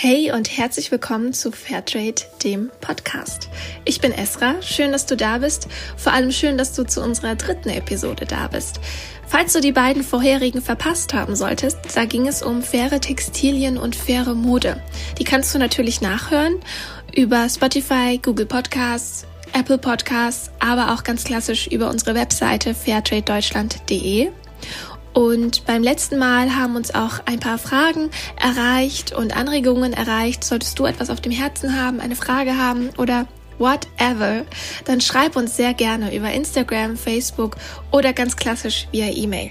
Hey und herzlich willkommen zu Fairtrade, dem Podcast. Ich bin Esra, schön, dass du da bist. Vor allem schön, dass du zu unserer dritten Episode da bist. Falls du die beiden vorherigen verpasst haben solltest, da ging es um faire Textilien und faire Mode. Die kannst du natürlich nachhören über Spotify, Google Podcasts, Apple Podcasts, aber auch ganz klassisch über unsere Webseite fairtradedeutschland.de. Und beim letzten Mal haben uns auch ein paar Fragen erreicht und Anregungen erreicht. Solltest du etwas auf dem Herzen haben, eine Frage haben oder whatever, dann schreib uns sehr gerne über Instagram, Facebook oder ganz klassisch via E-Mail.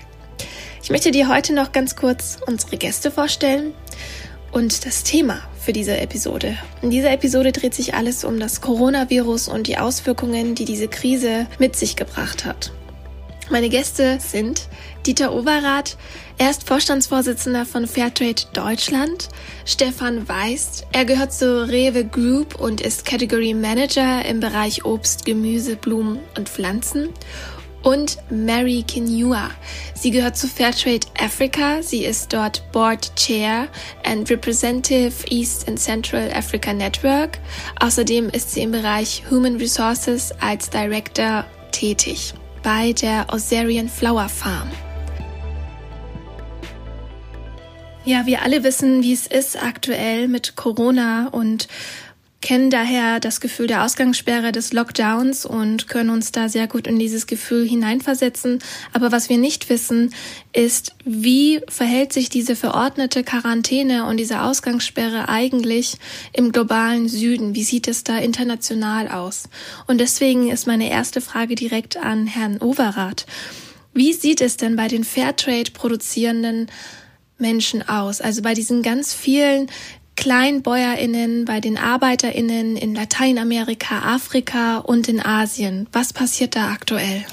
Ich möchte dir heute noch ganz kurz unsere Gäste vorstellen und das Thema für diese Episode. In dieser Episode dreht sich alles um das Coronavirus und die Auswirkungen, die diese Krise mit sich gebracht hat. Meine Gäste sind Dieter Overath, er ist Vorstandsvorsitzender von Fairtrade Deutschland. Stefan Weist, er gehört zur Rewe Group und ist Category Manager im Bereich Obst, Gemüse, Blumen und Pflanzen. Und Mary Kinua. Sie gehört zu Fairtrade Africa. Sie ist dort Board Chair and Representative East and Central Africa Network. Außerdem ist sie im Bereich Human Resources als Director tätig bei der Osarian Flower Farm. Ja, wir alle wissen, wie es ist aktuell mit Corona und kennen daher das Gefühl der Ausgangssperre des Lockdowns und können uns da sehr gut in dieses Gefühl hineinversetzen. Aber was wir nicht wissen, ist, wie verhält sich diese verordnete Quarantäne und diese Ausgangssperre eigentlich im globalen Süden? Wie sieht es da international aus? Und deswegen ist meine erste Frage direkt an Herrn Overath. Wie sieht es denn bei den Fairtrade produzierenden Menschen aus. Also bei diesen ganz vielen KleinbäuerInnen, bei den ArbeiterInnen in Lateinamerika, Afrika und in Asien. Was passiert da aktuell?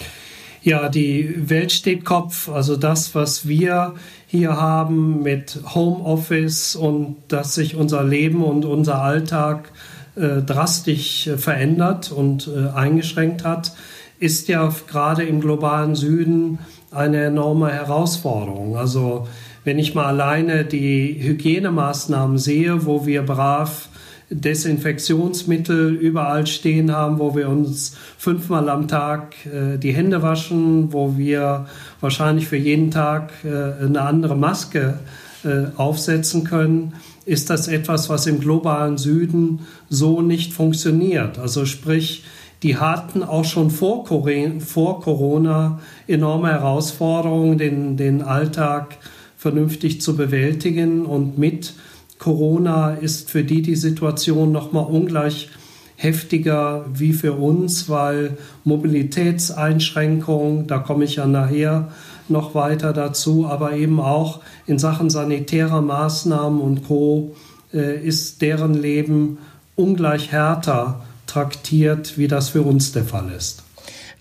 Ja, die Welt steht Kopf. Also das, was wir hier haben mit Homeoffice und dass sich unser Leben und unser Alltag äh, drastisch äh, verändert und äh, eingeschränkt hat, ist ja gerade im globalen Süden eine enorme Herausforderung. Also wenn ich mal alleine die Hygienemaßnahmen sehe, wo wir brav Desinfektionsmittel überall stehen haben, wo wir uns fünfmal am Tag äh, die Hände waschen, wo wir wahrscheinlich für jeden Tag äh, eine andere Maske äh, aufsetzen können, ist das etwas, was im globalen Süden so nicht funktioniert. Also sprich, die hatten auch schon vor, Corona enorme Herausforderungen, den, den Alltag vernünftig zu bewältigen. Und mit Corona ist für die die Situation noch mal ungleich heftiger wie für uns, weil Mobilitätseinschränkungen, da komme ich ja nachher noch weiter dazu, aber eben auch in Sachen sanitärer Maßnahmen und Co. Äh, ist deren Leben ungleich härter traktiert, wie das für uns der Fall ist.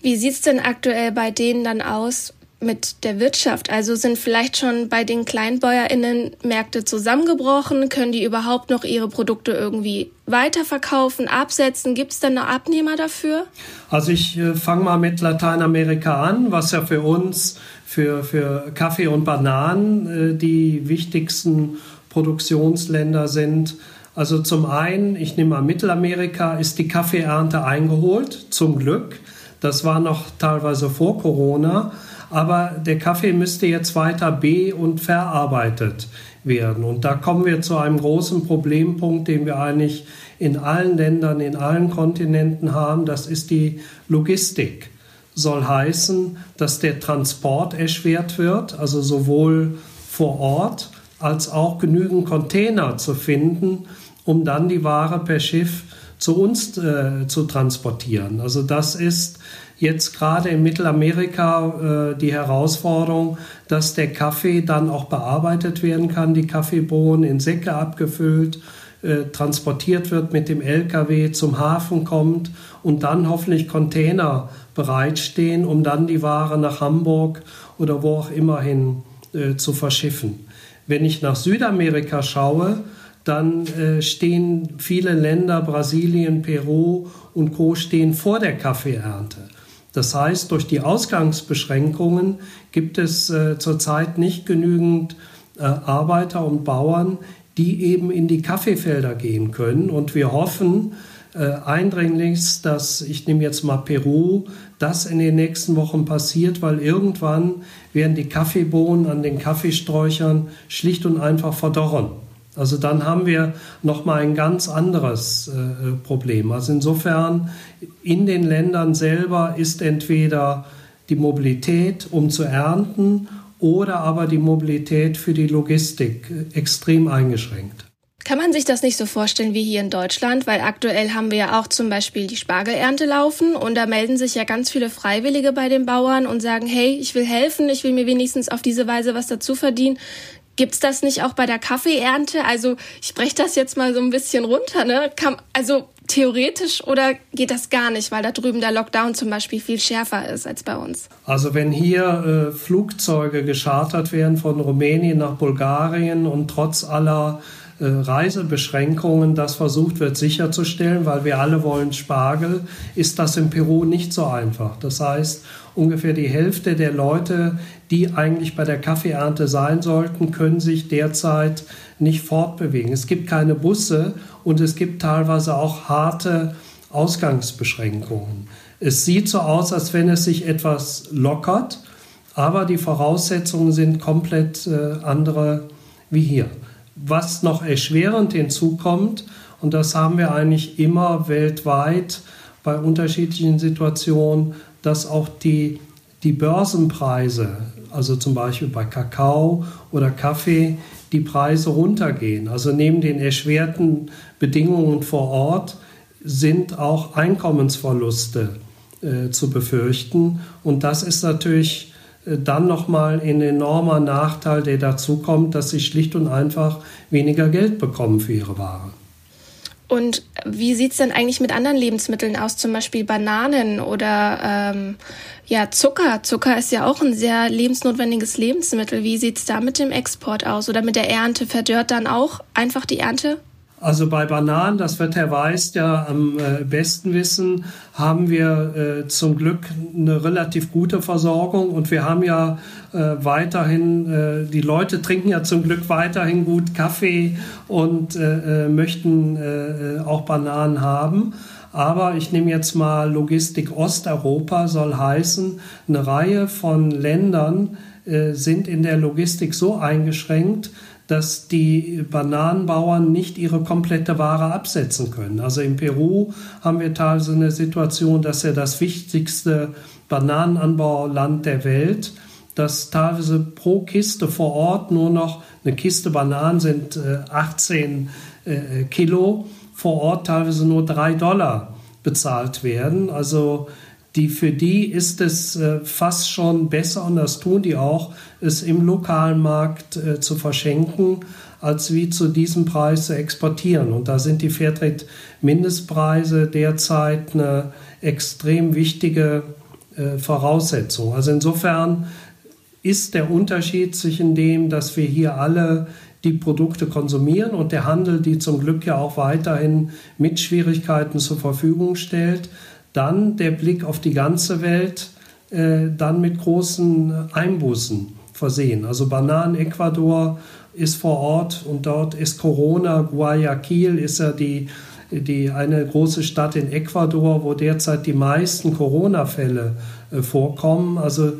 Wie sieht es denn aktuell bei denen dann aus, mit der Wirtschaft? Also sind vielleicht schon bei den KleinbäuerInnen Märkte zusammengebrochen? Können die überhaupt noch ihre Produkte irgendwie weiterverkaufen, absetzen? Gibt es denn noch Abnehmer dafür? Also ich äh, fange mal mit Lateinamerika an, was ja für uns, für, für Kaffee und Bananen äh, die wichtigsten Produktionsländer sind. Also zum einen, ich nehme mal Mittelamerika, ist die Kaffeeernte eingeholt, zum Glück. Das war noch teilweise vor Corona aber der Kaffee müsste jetzt weiter be- und verarbeitet werden. Und da kommen wir zu einem großen Problempunkt, den wir eigentlich in allen Ländern, in allen Kontinenten haben. Das ist die Logistik. Soll heißen, dass der Transport erschwert wird, also sowohl vor Ort als auch genügend Container zu finden, um dann die Ware per Schiff zu uns äh, zu transportieren. Also das ist jetzt gerade in Mittelamerika äh, die Herausforderung, dass der Kaffee dann auch bearbeitet werden kann, die Kaffeebohnen in Säcke abgefüllt, äh, transportiert wird mit dem LKW zum Hafen kommt und dann hoffentlich Container bereitstehen, um dann die Ware nach Hamburg oder wo auch immer hin äh, zu verschiffen. Wenn ich nach Südamerika schaue, dann äh, stehen viele Länder, Brasilien, Peru und Co. stehen vor der Kaffeeernte. Das heißt, durch die Ausgangsbeschränkungen gibt es äh, zurzeit nicht genügend äh, Arbeiter und Bauern, die eben in die Kaffeefelder gehen können. Und wir hoffen äh, eindringlichst, dass, ich nehme jetzt mal Peru, das in den nächsten Wochen passiert, weil irgendwann werden die Kaffeebohnen an den Kaffeesträuchern schlicht und einfach verdorren. Also dann haben wir nochmal ein ganz anderes äh, Problem. Also insofern in den Ländern selber ist entweder die Mobilität, um zu ernten, oder aber die Mobilität für die Logistik äh, extrem eingeschränkt. Kann man sich das nicht so vorstellen wie hier in Deutschland? Weil aktuell haben wir ja auch zum Beispiel die Spargelernte laufen und da melden sich ja ganz viele Freiwillige bei den Bauern und sagen, hey, ich will helfen, ich will mir wenigstens auf diese Weise was dazu verdienen. Gibt's das nicht auch bei der Kaffeeernte? Also ich breche das jetzt mal so ein bisschen runter. Ne? Kann, also theoretisch oder geht das gar nicht, weil da drüben der Lockdown zum Beispiel viel schärfer ist als bei uns? Also wenn hier äh, Flugzeuge geschartert werden von Rumänien nach Bulgarien und trotz aller äh, Reisebeschränkungen das versucht wird sicherzustellen, weil wir alle wollen Spargel, ist das in Peru nicht so einfach. Das heißt, ungefähr die Hälfte der Leute, die eigentlich bei der Kaffeeernte sein sollten, können sich derzeit nicht fortbewegen. Es gibt keine Busse und es gibt teilweise auch harte Ausgangsbeschränkungen. Es sieht so aus, als wenn es sich etwas lockert, aber die Voraussetzungen sind komplett äh, andere wie hier. Was noch erschwerend hinzukommt, und das haben wir eigentlich immer weltweit bei unterschiedlichen Situationen, dass auch die, die Börsenpreise, also zum Beispiel bei Kakao oder Kaffee, die Preise runtergehen. Also neben den erschwerten Bedingungen vor Ort sind auch Einkommensverluste äh, zu befürchten. Und das ist natürlich äh, dann nochmal ein enormer Nachteil, der dazu kommt, dass sie schlicht und einfach weniger Geld bekommen für ihre Ware. Und wie sieht es denn eigentlich mit anderen Lebensmitteln aus, zum Beispiel Bananen oder ähm, ja, Zucker? Zucker ist ja auch ein sehr lebensnotwendiges Lebensmittel. Wie sieht es da mit dem Export aus oder mit der Ernte? Verdört dann auch einfach die Ernte? Also bei Bananen, das wird Herr Weiß ja am äh, besten wissen, haben wir äh, zum Glück eine relativ gute Versorgung und wir haben ja äh, weiterhin, die Leute trinken ja zum Glück weiterhin gut Kaffee und möchten auch Bananen haben. Aber ich nehme jetzt mal Logistik Osteuropa, soll heißen, eine Reihe von Ländern sind in der Logistik so eingeschränkt, dass die Bananenbauern nicht ihre komplette Ware absetzen können. Also in Peru haben wir teilweise eine Situation, dass ja das wichtigste Bananenanbauland der Welt, dass teilweise pro Kiste vor Ort nur noch eine Kiste Bananen sind 18 äh, äh, Kilo, vor Ort teilweise nur 3 Dollar bezahlt werden. Also die für die ist es äh, fast schon besser, und das tun die auch, es im lokalen Markt äh, zu verschenken, als wie zu diesem Preis zu exportieren. Und da sind die Fairtrade-Mindestpreise derzeit eine extrem wichtige äh, Voraussetzung. Also insofern ist der Unterschied zwischen dem, dass wir hier alle die Produkte konsumieren und der Handel, die zum Glück ja auch weiterhin mit Schwierigkeiten zur Verfügung stellt, dann der Blick auf die ganze Welt, äh, dann mit großen Einbußen versehen. Also Bananen, Ecuador ist vor Ort und dort ist Corona. Guayaquil ist ja die, die eine große Stadt in Ecuador, wo derzeit die meisten Corona-Fälle äh, vorkommen. Also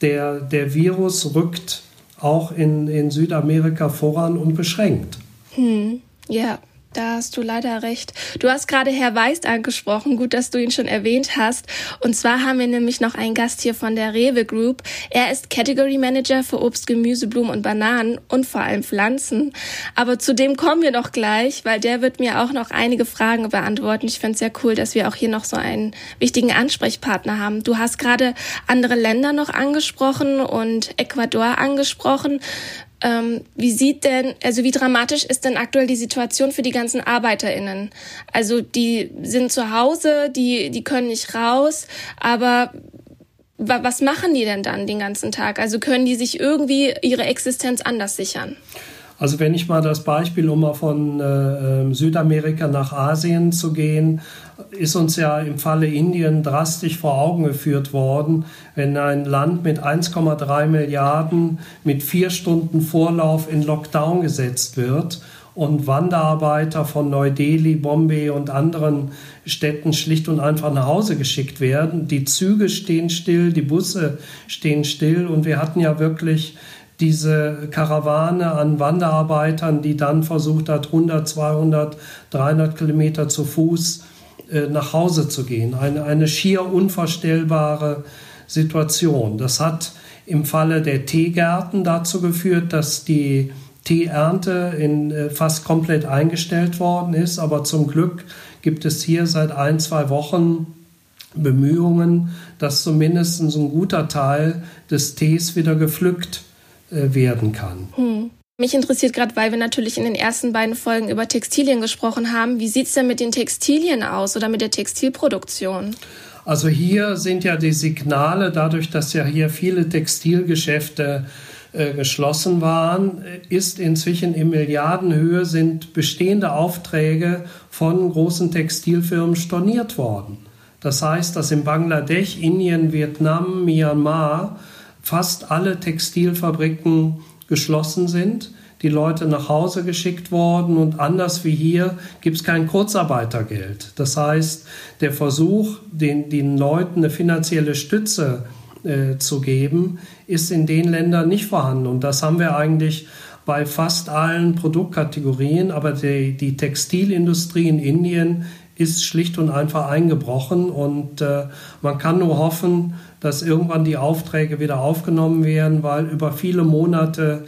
der, der Virus rückt auch in, in Südamerika voran und beschränkt. Hm, ja. Da hast du leider recht. Du hast gerade Herr Weist angesprochen. Gut, dass du ihn schon erwähnt hast. Und zwar haben wir nämlich noch einen Gast hier von der Rewe Group. Er ist Category Manager für Obst, Gemüse, Blumen und Bananen und vor allem Pflanzen. Aber zu dem kommen wir noch gleich, weil der wird mir auch noch einige Fragen beantworten. Ich finde es sehr cool, dass wir auch hier noch so einen wichtigen Ansprechpartner haben. Du hast gerade andere Länder noch angesprochen und Ecuador angesprochen. Ähm, wie sieht denn, also wie dramatisch ist denn aktuell die Situation für die ganzen ArbeiterInnen? Also die sind zu Hause, die, die können nicht raus, aber was machen die denn dann den ganzen Tag? Also können die sich irgendwie ihre Existenz anders sichern? Also wenn ich mal das Beispiel, um mal von äh, ähm, Südamerika nach Asien zu gehen, ist uns ja im Falle Indien drastisch vor Augen geführt worden, wenn ein Land mit 1,3 Milliarden mit vier Stunden Vorlauf in Lockdown gesetzt wird und Wanderarbeiter von Neu-Delhi, Bombay und anderen Städten schlicht und einfach nach Hause geschickt werden. Die Züge stehen still, die Busse stehen still und wir hatten ja wirklich diese Karawane an Wanderarbeitern, die dann versucht hat, 100, 200, 300 Kilometer zu Fuß äh, nach Hause zu gehen. Eine, eine schier unvorstellbare Situation. Das hat im Falle der Teegärten dazu geführt, dass die Teeernte in, äh, fast komplett eingestellt worden ist. Aber zum Glück gibt es hier seit ein, zwei Wochen Bemühungen, dass zumindest ein guter Teil des Tees wieder gepflückt äh, werden kann. Hm. Mich interessiert gerade, weil wir natürlich in den ersten beiden Folgen über Textilien gesprochen haben, wie sieht es denn mit den Textilien aus oder mit der Textilproduktion? Also hier sind ja die Signale, dadurch, dass ja hier viele Textilgeschäfte äh, geschlossen waren, ist inzwischen in Milliardenhöhe sind bestehende Aufträge von großen Textilfirmen storniert worden. Das heißt, dass in Bangladesch, Indien, Vietnam, Myanmar fast alle Textilfabriken geschlossen sind, die Leute nach Hause geschickt worden und anders wie hier gibt es kein Kurzarbeitergeld. Das heißt, der Versuch, den, den Leuten eine finanzielle Stütze äh, zu geben, ist in den Ländern nicht vorhanden. Und das haben wir eigentlich bei fast allen Produktkategorien, aber die, die Textilindustrie in Indien ist schlicht und einfach eingebrochen und äh, man kann nur hoffen, dass irgendwann die Aufträge wieder aufgenommen werden, weil über viele Monate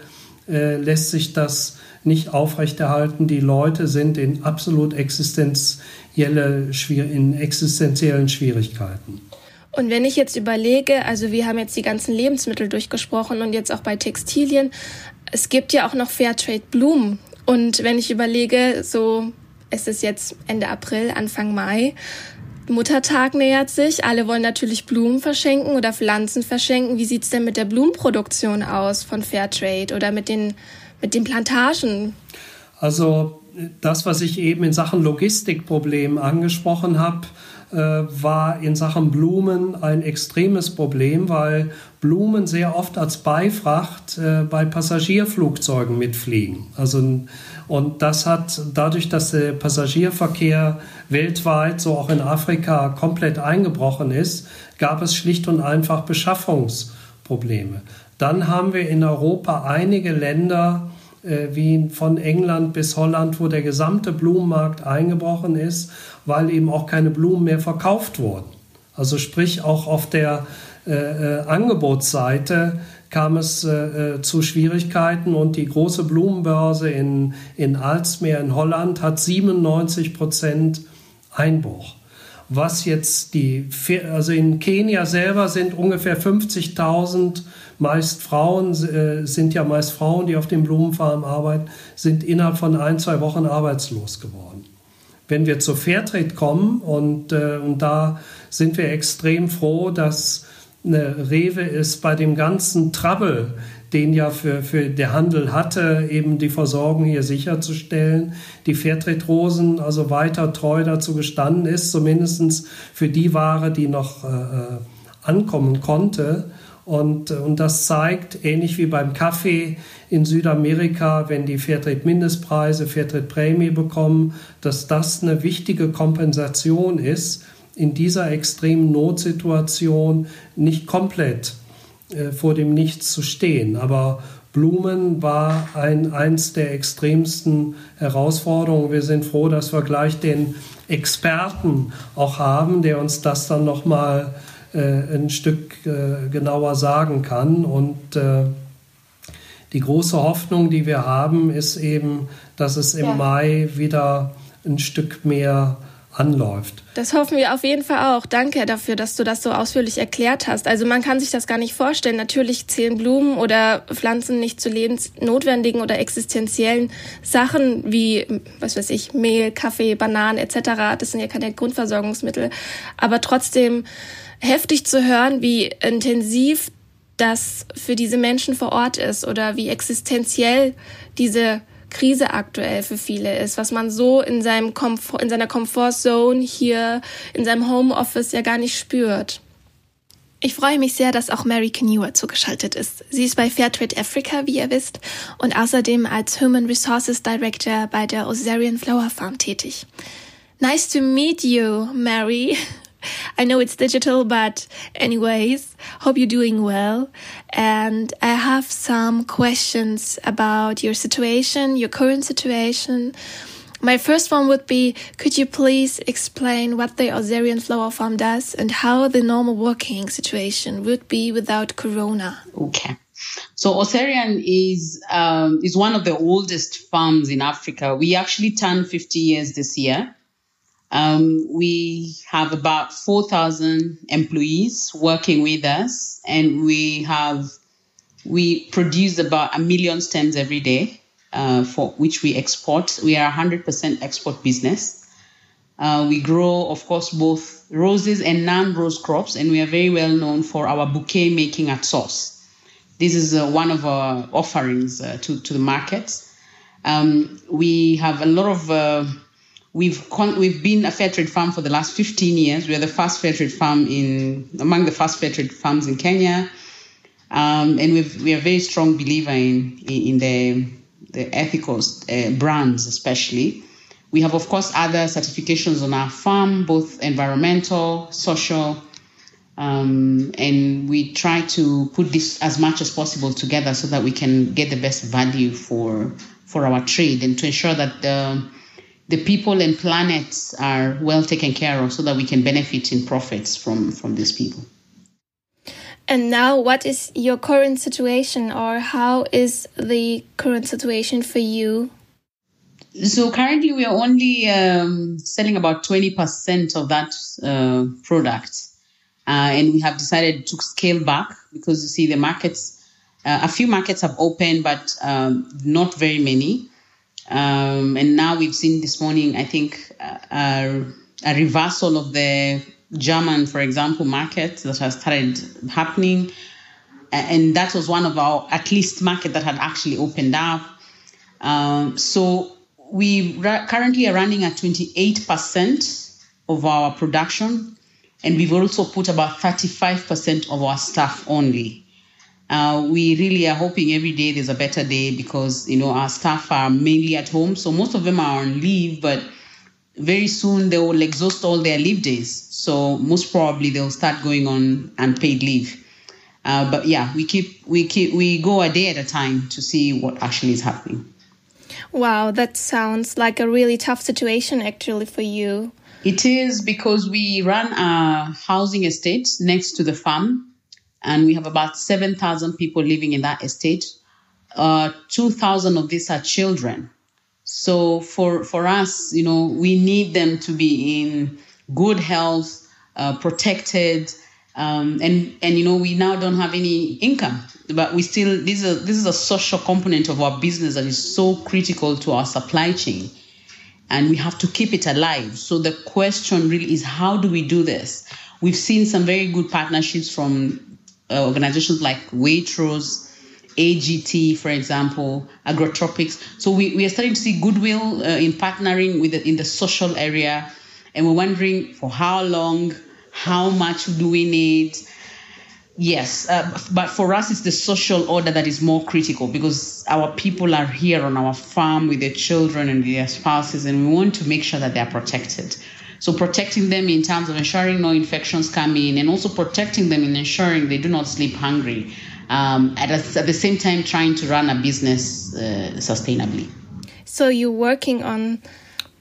äh, lässt sich das nicht aufrechterhalten. Die Leute sind in absolut existenzielle, in existenziellen Schwierigkeiten. Und wenn ich jetzt überlege, also wir haben jetzt die ganzen Lebensmittel durchgesprochen und jetzt auch bei Textilien, es gibt ja auch noch Fairtrade Blumen. Und wenn ich überlege, so es ist jetzt Ende April, Anfang Mai, Muttertag nähert sich, alle wollen natürlich Blumen verschenken oder Pflanzen verschenken. Wie sieht's denn mit der Blumenproduktion aus von Fairtrade oder mit den, mit den Plantagen? Also das, was ich eben in Sachen Logistikproblem angesprochen habe, war in Sachen Blumen ein extremes Problem, weil Blumen sehr oft als Beifracht äh, bei Passagierflugzeugen mitfliegen. Also, und das hat dadurch, dass der Passagierverkehr weltweit, so auch in Afrika, komplett eingebrochen ist, gab es schlicht und einfach Beschaffungsprobleme. Dann haben wir in Europa einige Länder, äh, wie von England bis Holland, wo der gesamte Blumenmarkt eingebrochen ist, weil eben auch keine Blumen mehr verkauft wurden. Also sprich auch auf der äh, äh, Angebotsseite kam es äh, äh zu Schwierigkeiten und die große Blumenbörse in, in Alsmeer in Holland hat 97 Prozent Einbruch. Was jetzt die, also in Kenia selber sind ungefähr 50.000 meist Frauen, äh, sind ja meist Frauen, die auf den Blumenfarmen arbeiten, sind innerhalb von ein, zwei Wochen arbeitslos geworden. Wenn wir zur Fairtrade kommen und, äh, und da sind wir extrem froh, dass eine Rewe ist bei dem ganzen Trouble, den ja für, für der Handel hatte, eben die Versorgung hier sicherzustellen, die Fairtrade-Rosen also weiter treu dazu gestanden ist, zumindest für die Ware, die noch äh, äh ankommen konnte. Und, und das zeigt, ähnlich wie beim Kaffee in Südamerika, wenn die Fairtrade-Mindestpreise, Fairtrade-Prämie bekommen, dass das eine wichtige Kompensation ist, in dieser extremen Notsituation nicht komplett äh, vor dem Nichts zu stehen. Aber Blumen war ein, eins der extremsten Herausforderungen. Wir sind froh, dass wir gleich den Experten auch haben, der uns das dann nochmal mal äh, ein Stück äh, genauer sagen kann. Und äh, die große Hoffnung, die wir haben, ist eben, dass es im ja. Mai wieder ein Stück mehr anläuft. Das hoffen wir auf jeden Fall auch. Danke dafür, dass du das so ausführlich erklärt hast. Also man kann sich das gar nicht vorstellen. Natürlich zählen Blumen oder Pflanzen nicht zu lebensnotwendigen oder existenziellen Sachen wie, was weiß ich, Mehl, Kaffee, Bananen etc. Das sind ja keine Grundversorgungsmittel. Aber trotzdem heftig zu hören, wie intensiv das für diese Menschen vor Ort ist oder wie existenziell diese Krise aktuell für viele ist, was man so in seinem Komfort, in seiner Comfortzone hier in seinem Homeoffice ja gar nicht spürt. Ich freue mich sehr, dass auch Mary Kenua zugeschaltet ist. Sie ist bei Fairtrade Africa, wie ihr wisst, und außerdem als Human Resources Director bei der Osarian Flower Farm tätig. Nice to meet you, Mary. I know it's digital, but anyways, hope you're doing well. And I have some questions about your situation, your current situation, my first one would be Could you please explain what the Osarian Flower Farm does and how the normal working situation would be without Corona? Okay. So Osarian is um, is one of the oldest farms in Africa. We actually turned 50 years this year. Um, we have about 4,000 employees working with us, and we have we produce about a million stems every day uh, for which we export. We are a 100% export business. Uh, we grow, of course, both roses and non-rose crops, and we are very well known for our bouquet making at source. This is uh, one of our offerings uh, to, to the market. Um, we have a lot of uh, we've con- we've been a fair trade farm for the last 15 years. We are the first fair trade farm in among the first fair trade farms in Kenya, um, and we we are a very strong believer in in, in the the ethical uh, brands, especially. We have, of course, other certifications on our farm, both environmental, social, um, and we try to put this as much as possible together so that we can get the best value for for our trade and to ensure that the the people and planets are well taken care of so that we can benefit in profits from from these people. And now, what is your current situation, or how is the current situation for you? So currently, we are only um, selling about twenty percent of that uh, product, uh, and we have decided to scale back because you see the markets. Uh, a few markets have opened, but um, not very many. Um, and now we've seen this morning, I think, uh, a reversal of the German, for example, market that has started happening. And that was one of our, at least, market that had actually opened up. Um, so we ra- currently are running at 28% of our production. And we've also put about 35% of our staff only. Uh, we really are hoping every day there's a better day because, you know, our staff are mainly at home. So most of them are on leave, but very soon they will exhaust all their leave days. So most probably they'll start going on unpaid leave. Uh, but yeah, we keep we keep we go a day at a time to see what actually is happening. Wow, that sounds like a really tough situation actually for you. It is because we run a housing estate next to the farm, and we have about seven thousand people living in that estate. Uh, two thousand of these are children. So for for us, you know, we need them to be in good health, uh, protected, um, and and you know we now don't have any income, but we still this is a, this is a social component of our business that is so critical to our supply chain, and we have to keep it alive. So the question really is how do we do this? We've seen some very good partnerships from uh, organizations like Waitrose AGT, for example, agrotropics. So we, we are starting to see goodwill uh, in partnering with the, in the social area, and we're wondering for how long, how much do we need? Yes, uh, but for us, it's the social order that is more critical because our people are here on our farm with their children and their spouses, and we want to make sure that they are protected. So protecting them in terms of ensuring no infections come in, and also protecting them in ensuring they do not sleep hungry um, at, a, at, the same time trying to run a business uh, sustainably. So you're working on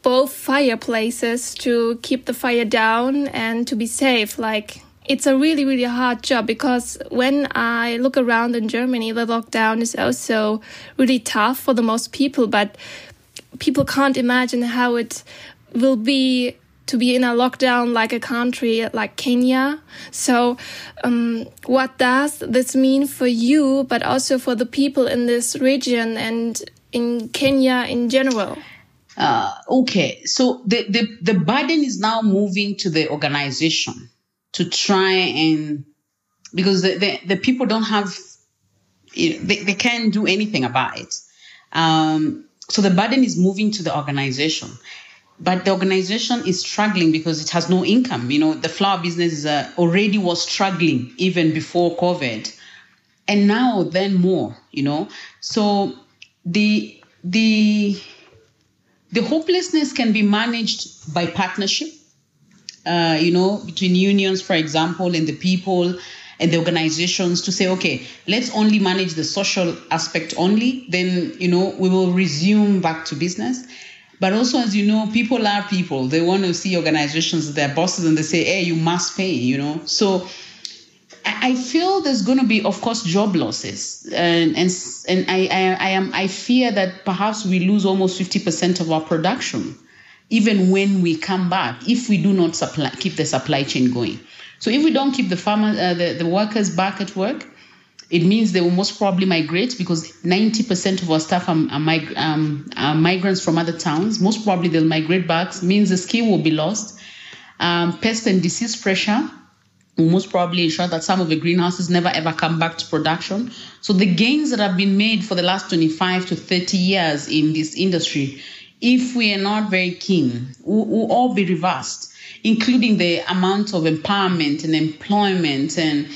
both fireplaces to keep the fire down and to be safe. Like it's a really really hard job because when I look around in Germany, the lockdown is also really tough for the most people. But people can't imagine how it will be to be in a lockdown like a country like Kenya. So, um, what does this mean for you, but also for the people in this region and in Kenya in general? Uh, okay, so the, the, the burden is now moving to the organization to try and because the, the, the people don't have they, they can't do anything about it. Um, so the burden is moving to the organization but the organization is struggling because it has no income. You know, the flower business uh, already was struggling even before COVID, and now then more. You know, so the the the hopelessness can be managed by partnership. Uh, you know, between unions, for example, and the people and the organizations to say, okay, let's only manage the social aspect only. Then, you know, we will resume back to business. But also, as you know, people are people. They want to see organizations, their bosses, and they say, hey, you must pay, you know. So I feel there's going to be, of course, job losses, and and and I, I, I am I fear that perhaps we lose almost fifty percent of our production, even when we come back, if we do not supply keep the supply chain going. So if we don't keep the farmer uh, the the workers back at work, it means they will most probably migrate because 90% of our staff are, are, mig- um, are, migrants from other towns. Most probably they'll migrate back, means the skill will be lost. Um, pest and disease pressure will most probably ensure that some of the greenhouses never ever come back to production. So the gains that have been made for the last 25 to 30 years in this industry, if we are not very keen, will, will all be reversed, including the amount of empowerment and employment and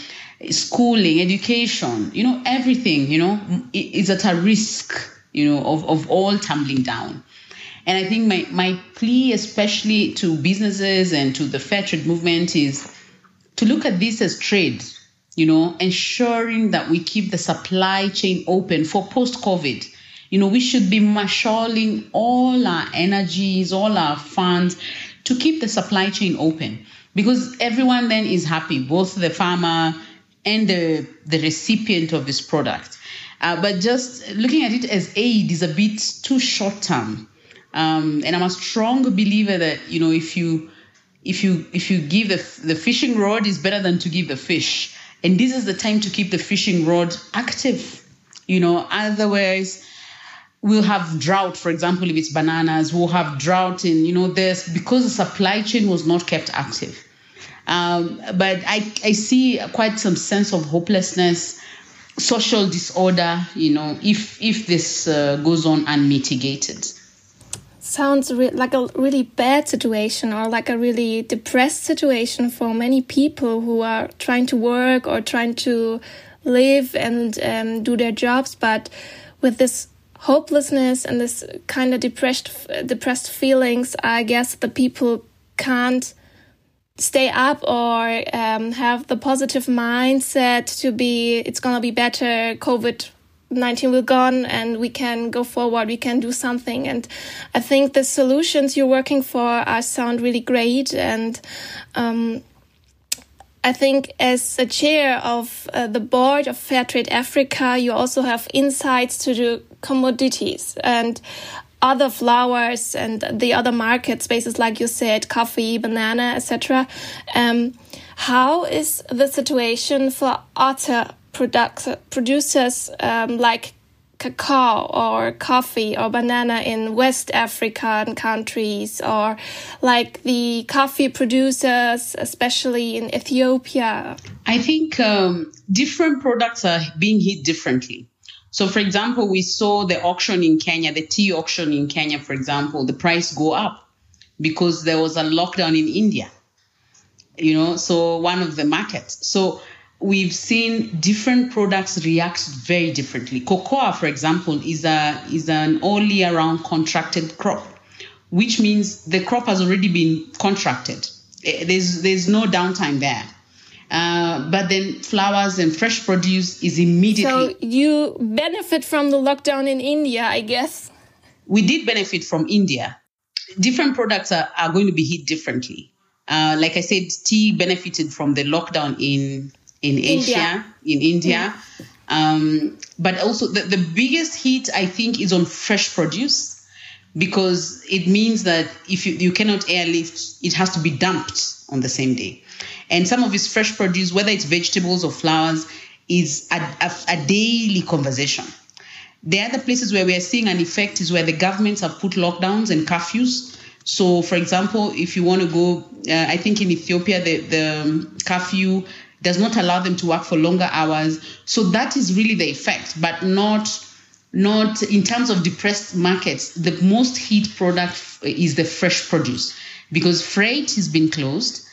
schooling, education, you know, everything, you know, mm. is at a risk, you know, of, of all tumbling down. And I think my, my plea, especially to businesses and to the fair trade movement, is to look at this as trade, you know, ensuring that we keep the supply chain open for post COVID. You know, we should be marshalling all our energies, all our funds to keep the supply chain open because everyone then is happy, both the farmer, and the, the recipient of this product. Uh, but just looking at it as aid is a bit too short term. Um, and I'm a strong believer that you know if you if you if you give the the fishing rod is better than to give the fish. And this is the time to keep the fishing rod active. You know, otherwise we'll have drought. For example, if it's bananas, we'll have drought in you know this because the supply chain was not kept active. Um, but I, I see quite some sense of hopelessness, social disorder, you know, if, if this uh, goes on unmitigated. Sounds re like a really bad situation or like a really depressed situation for many people who are trying to work or trying to live and um, do their jobs, but with this hopelessness and this kind of depressed depressed feelings, I guess the people can't stay up or um, have the positive mindset to be it's gonna be better covid 19 will gone and we can go forward we can do something and i think the solutions you're working for are sound really great and um, I think as a chair of uh, the board of Fairtrade Africa, you also have insights to the commodities. And other flowers and the other market spaces, like you said, coffee, banana, etc. Um, how is the situation for other products, producers um, like cacao or coffee or banana in West African countries or like the coffee producers, especially in Ethiopia? I think um, different products are being hit differently. So, for example, we saw the auction in Kenya, the tea auction in Kenya, for example, the price go up because there was a lockdown in India. You know, so one of the markets. So we've seen different products react very differently. Cocoa, for example, is a is an all year round contracted crop, which means the crop has already been contracted. Eh, there's there's no downtime there. Uh, but then flowers and fresh produce is immediately. So you benefit from the lockdown in India, I guess. We did benefit from India. Different products are, are going to be hit differently. Uh, like I said, tea benefited from the lockdown in in India. Asia, in India. Yeah. Um, but also the, the biggest hit I think is on fresh produce because it means that if you, you cannot airlift, it has to be dumped on the same day. And some of his fresh produce, whether it's vegetables or flowers, is a, a, a daily conversation. The other places where we are seeing an effect is where the governments have put lockdowns and curfews. So, for example, if you want to go, uh, I think in Ethiopia, the, the curfew does not allow them to work for longer hours. So that is really the effect, but not not in terms of depressed markets, the most hit product is the fresh produce because freight has been closed.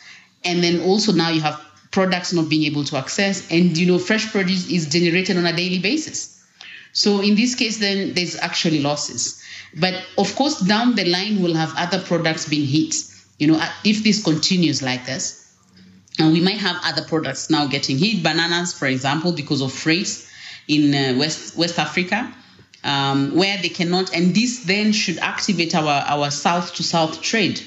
And then also now you have products not being able to access. And, you know, fresh produce is generated on a daily basis. So in this case, then there's actually losses. But of course, down the line, we'll have other products being hit. You know, if this continues like this, and we might have other products now getting hit. Bananas, for example, because of freight in uh, West West Africa, um, where they cannot, and this then should activate our our south to south trade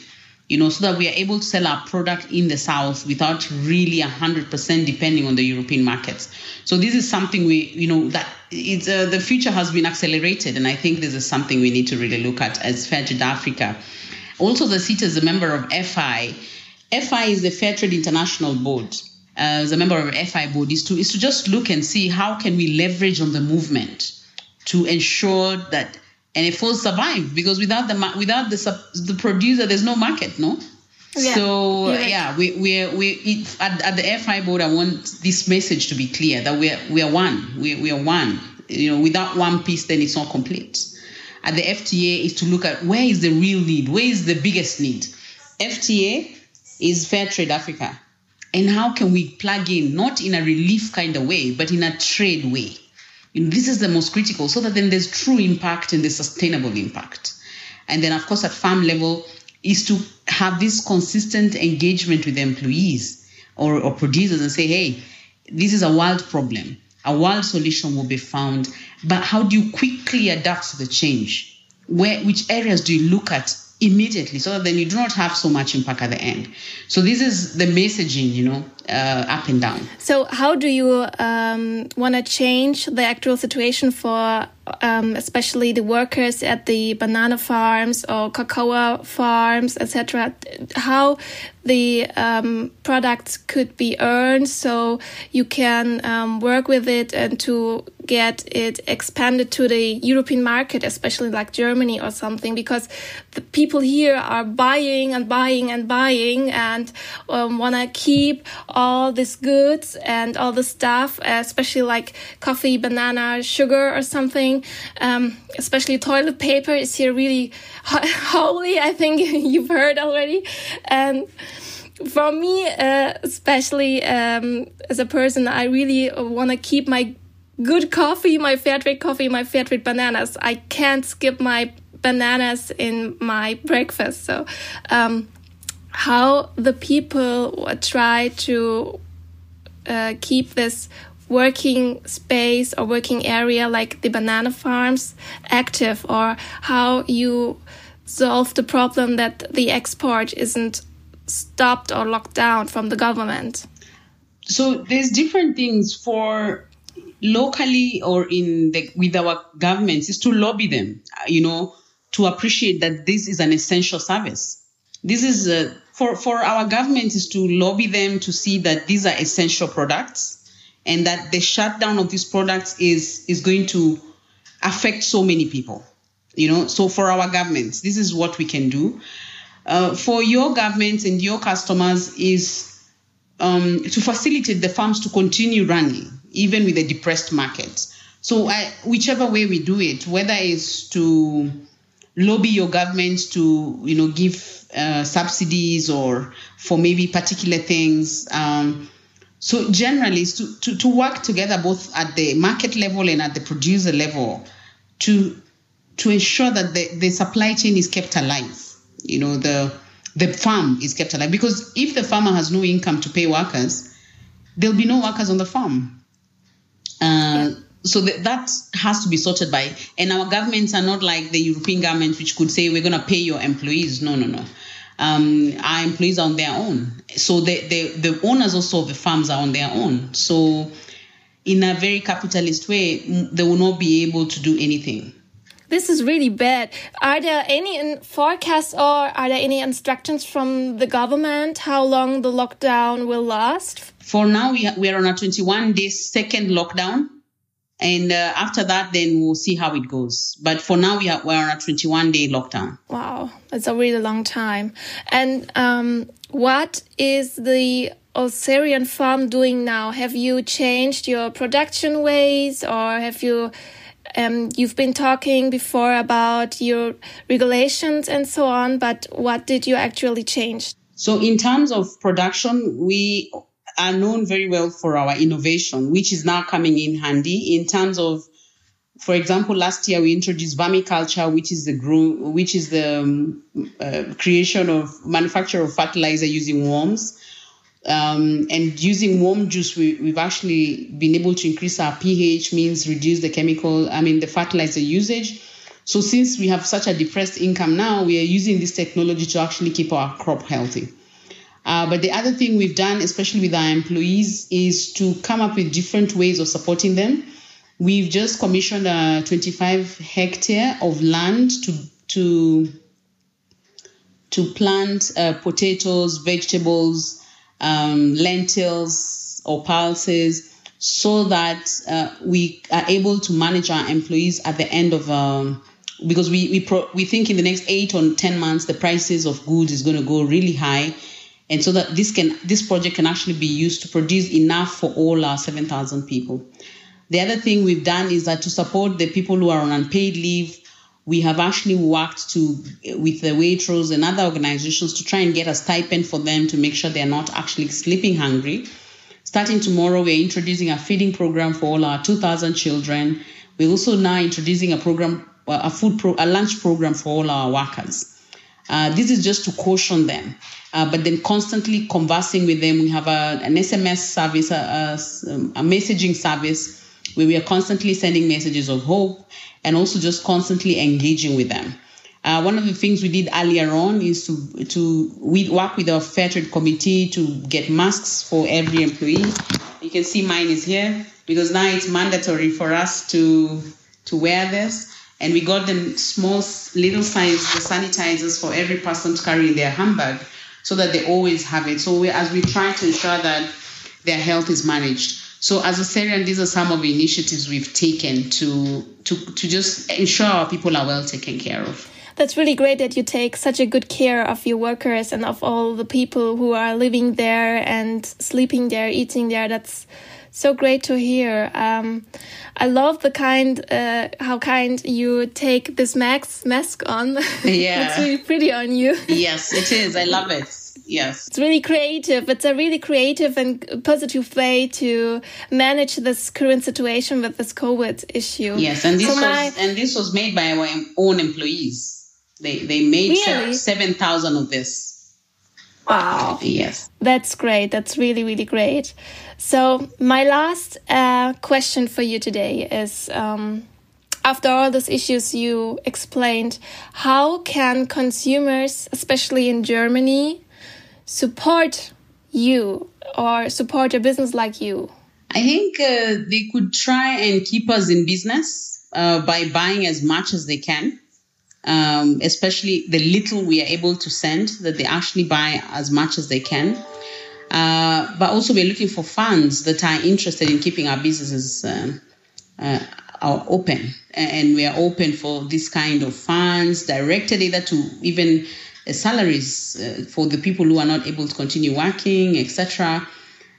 you know, so that we are able to sell our product in the south without really 100% depending on the European markets. So this is something we, you know, that it's uh, the future has been accelerated, and I think this is something we need to really look at as Fairtrade Africa. Also, the seat as a member of FI. FI is the Fair Trade International Board. Uh, as a member of FI board is to is to just look and see how can we leverage on the movement to ensure that and it will survive because without the without the the producer, there's no market, no. Yeah, so right. yeah, we we we at, at the FI board, I want this message to be clear that we are we are one. We we are one. You know, without one piece, then it's not complete. At the FTA is to look at where is the real need, where is the biggest need. FTA is Fair Trade Africa, and how can we plug in not in a relief kind of way, but in a trade way this is the most critical so that then there's true impact and the sustainable impact. And then, of course, at farm level, is to have this consistent engagement with employees or, or producers and say, hey, this is a world problem. A world solution will be found. But how do you quickly adapt to the change? Where which areas do you look at immediately so that then you do not have so much impact at the end. So this is the messaging, you know, uh, up and down. So how do you um, want to change the actual situation for um, especially the workers at the banana farms or cocoa farms, etc. How the um, products could be earned so you can um, work with it and to get it expanded to the European market, especially like Germany or something, because the people here are buying and buying and buying and um, want to keep all these goods and all the stuff, especially like coffee, banana, sugar or something um, especially toilet paper is here really holy. I think you've heard already. And for me, uh, especially um, as a person, I really want to keep my good coffee, my fair trade coffee, my fair trade bananas. I can't skip my bananas in my breakfast. So, um, how the people try to uh, keep this working space or working area like the banana farms active or how you solve the problem that the export isn't stopped or locked down from the government. So there's different things for locally or in the with our governments is to lobby them you know to appreciate that this is an essential service. This is uh, for for our government is to lobby them to see that these are essential products and that the shutdown of these products is is going to affect so many people you know? So for our governments this is what we can do. Uh, for your governments and your customers is um, to facilitate the farms to continue running even with the depressed market. So I, whichever way we do it whether it's to lobby your government to you know give uh, subsidies or for maybe particular things um, so generally, to, to, to work together both at the market level and at the producer level to to ensure that the, the supply chain is kept alive. You know, the the farm is kept alive. Because if the farmer has no income to pay workers, there'll be no workers on the farm. Uh, so that, that has to be sorted by and our governments are not like the european government which could say we're going to pay your employees no no no um, our employees are on their own. So the, the, the owners also of the farms are on their own. So in a very capitalist way, they will not be able to do anything. This is really bad. Are there any forecasts or are there any instructions from the government how long the lockdown will last? For now, we, we are on a 21 day second lockdown. And uh, after that, then we'll see how it goes. But for now, we are, we're on a 21 day lockdown. Wow, that's a really long time. And um, what is the Oserian farm doing now? Have you changed your production ways or have you um, you've been talking before about your regulations and so on, but what did you actually change? So, in terms of production, we are known very well for our innovation, which is now coming in handy in terms of for example, last year we introduced vermiculture, which is the grow, which is the um, uh, creation of manufacture of fertilizer using worms. Um, and using worm juice, we, we've actually been able to increase our pH, means reduce the chemical, I mean, the fertilizer usage. So since we have such a depressed income now, we are using this technology to actually keep our crop healthy. Uh, but the other thing we've done, especially with our employees, is to come up with different ways of supporting them. We've just commissioned a 25 hectare of land to to to plant uh, potatoes, vegetables, um, lentils, or pulses, so that uh, we are able to manage our employees at the end of. Um, because we we pro- we think in the next eight or ten months the prices of goods is going to go really high, and so that this can this project can actually be used to produce enough for all our seven thousand people. The other thing we've done is that to support the people who are on unpaid leave, we have actually worked to with the Waitrose and other organizations to try and get a stipend for them to make sure they're not actually sleeping hungry. Starting tomorrow, we're introducing a feeding program for all our 2,000 children. We're also now introducing a program, a food, pro, a lunch program for all our workers. Uh, this is just to caution them, uh, but then constantly conversing with them. We have a, an SMS service, a, a, a messaging service where we are constantly sending messages of hope and also just constantly engaging with them. Uh, one of the things we did earlier on is to to we work with our fair trade committee to get masks for every employee. You can see mine is here because now it's mandatory for us to to wear this, and we got them small little size sanitizers for every person to carry in their handbag, so that they always have it. So we, as we try to ensure that their health is managed. So as a Syrian, these are some of the initiatives we've taken to, to, to just ensure our people are well taken care of. That's really great that you take such a good care of your workers and of all the people who are living there and sleeping there, eating there. That's so great to hear. Um, I love the kind, uh, how kind you take this mask mask on. Yeah, it's really pretty on you. yes, it is. I love it yes it's really creative it's a really creative and positive way to manage this current situation with this covid issue yes and this so was my, and this was made by our own employees they they made really? 7000 of this Wow. Yes. That's great. That's really, really great. So, my last uh, question for you today is um, after all these issues you explained, how can consumers, especially in Germany, support you or support a business like you? I think uh, they could try and keep us in business uh, by buying as much as they can, um, especially the little we are able to send, that they actually buy as much as they can. Uh, but also, we're looking for funds that are interested in keeping our businesses uh, uh, open. And we are open for this kind of funds directed either to even uh, salaries uh, for the people who are not able to continue working, etc.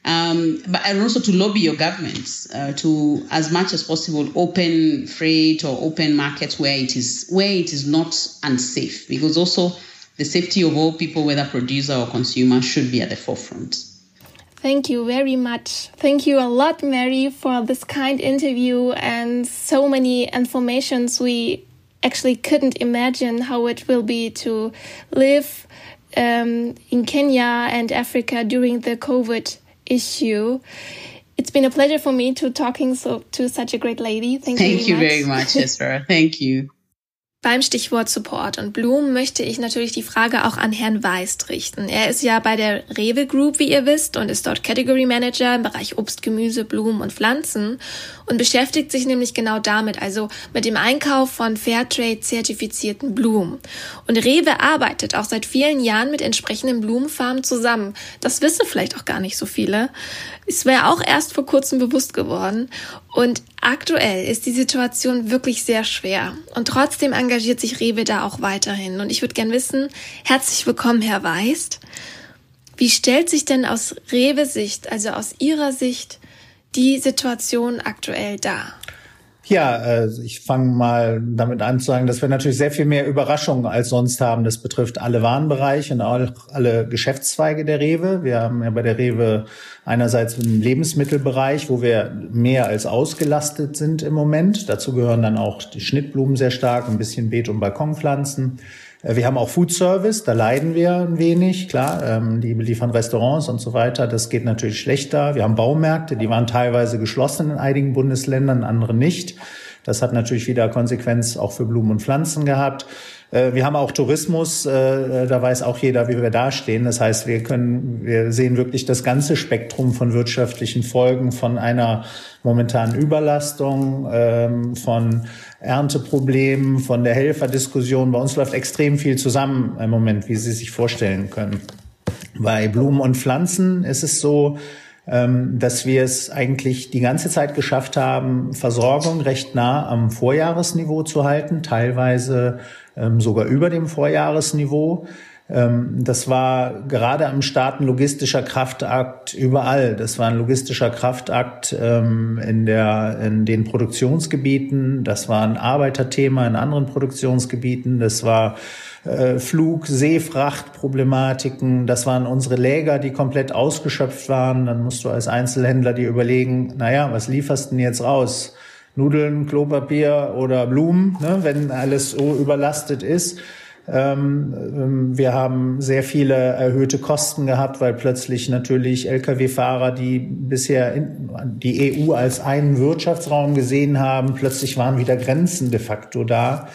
Um, but and also to lobby your governments uh, to, as much as possible, open freight or open markets where it is where it is not unsafe, because also the safety of all people, whether producer or consumer, should be at the forefront. Thank you very much. Thank you a lot, Mary, for this kind interview and so many informations we actually couldn't imagine how it will be to live um, in Kenya and Africa during the COVID issue. It's been a pleasure for me to talking so to such a great lady. Thank, Thank you, very much, Esra. Thank you. Beim Stichwort Support und Blumen möchte ich natürlich die Frage auch an Herrn Weist richten. Er ist ja bei der Rewe Group, wie ihr wisst, und ist dort Category Manager im Bereich Obst, Gemüse, Blumen und Pflanzen und beschäftigt sich nämlich genau damit, also mit dem Einkauf von Fairtrade zertifizierten Blumen. Und Rewe arbeitet auch seit vielen Jahren mit entsprechenden Blumenfarmen zusammen. Das wissen vielleicht auch gar nicht so viele. Es wäre auch erst vor kurzem bewusst geworden. Und aktuell ist die Situation wirklich sehr schwer. Und trotzdem engagiert sich Rewe da auch weiterhin. Und ich würde gern wissen, herzlich willkommen, Herr Weist. Wie stellt sich denn aus Rewe-Sicht, also aus Ihrer Sicht, die Situation aktuell dar? Ja, äh, ich fange mal damit an zu sagen, dass wir natürlich sehr viel mehr Überraschungen als sonst haben. Das betrifft alle Warenbereiche und auch alle Geschäftszweige der Rewe. Wir haben ja bei der Rewe einerseits im Lebensmittelbereich, wo wir mehr als ausgelastet sind im Moment. Dazu gehören dann auch die Schnittblumen sehr stark, ein bisschen Beet- und Balkonpflanzen. Äh, wir haben auch Food Service, da leiden wir ein wenig, klar, ähm, die beliefern Restaurants und so weiter, das geht natürlich schlechter. Wir haben Baumärkte, die waren teilweise geschlossen in einigen Bundesländern, andere nicht. Das hat natürlich wieder Konsequenz auch für Blumen und Pflanzen gehabt. Äh, wir haben auch Tourismus, äh, da weiß auch jeder, wie wir dastehen. Das heißt, wir können, wir sehen wirklich das ganze Spektrum von wirtschaftlichen Folgen von einer momentanen Überlastung, ähm, von Ernteproblemen, von der Helferdiskussion. Bei uns läuft extrem viel zusammen im Moment, wie Sie sich vorstellen können. Bei Blumen und Pflanzen ist es so, dass wir es eigentlich die ganze Zeit geschafft haben, Versorgung recht nah am Vorjahresniveau zu halten, teilweise ähm, sogar über dem Vorjahresniveau. Ähm, das war gerade am Start ein logistischer Kraftakt überall. Das war ein logistischer Kraftakt ähm, in, der, in den Produktionsgebieten. Das war ein Arbeiterthema in anderen Produktionsgebieten. Das war äh, Flug, Seefrachtproblematiken. Das waren unsere Läger, die komplett ausgeschöpft waren. Dann musst du als Einzelhändler dir überlegen, naja, was lieferst du denn jetzt raus? Nudeln, Klopapier oder Blumen, ne, wenn alles so überlastet ist. Ähm, ähm, wir haben sehr viele erhöhte Kosten gehabt, weil plötzlich natürlich Lkw-Fahrer, die bisher in, die EU als einen Wirtschaftsraum gesehen haben, plötzlich waren wieder Grenzen de facto da.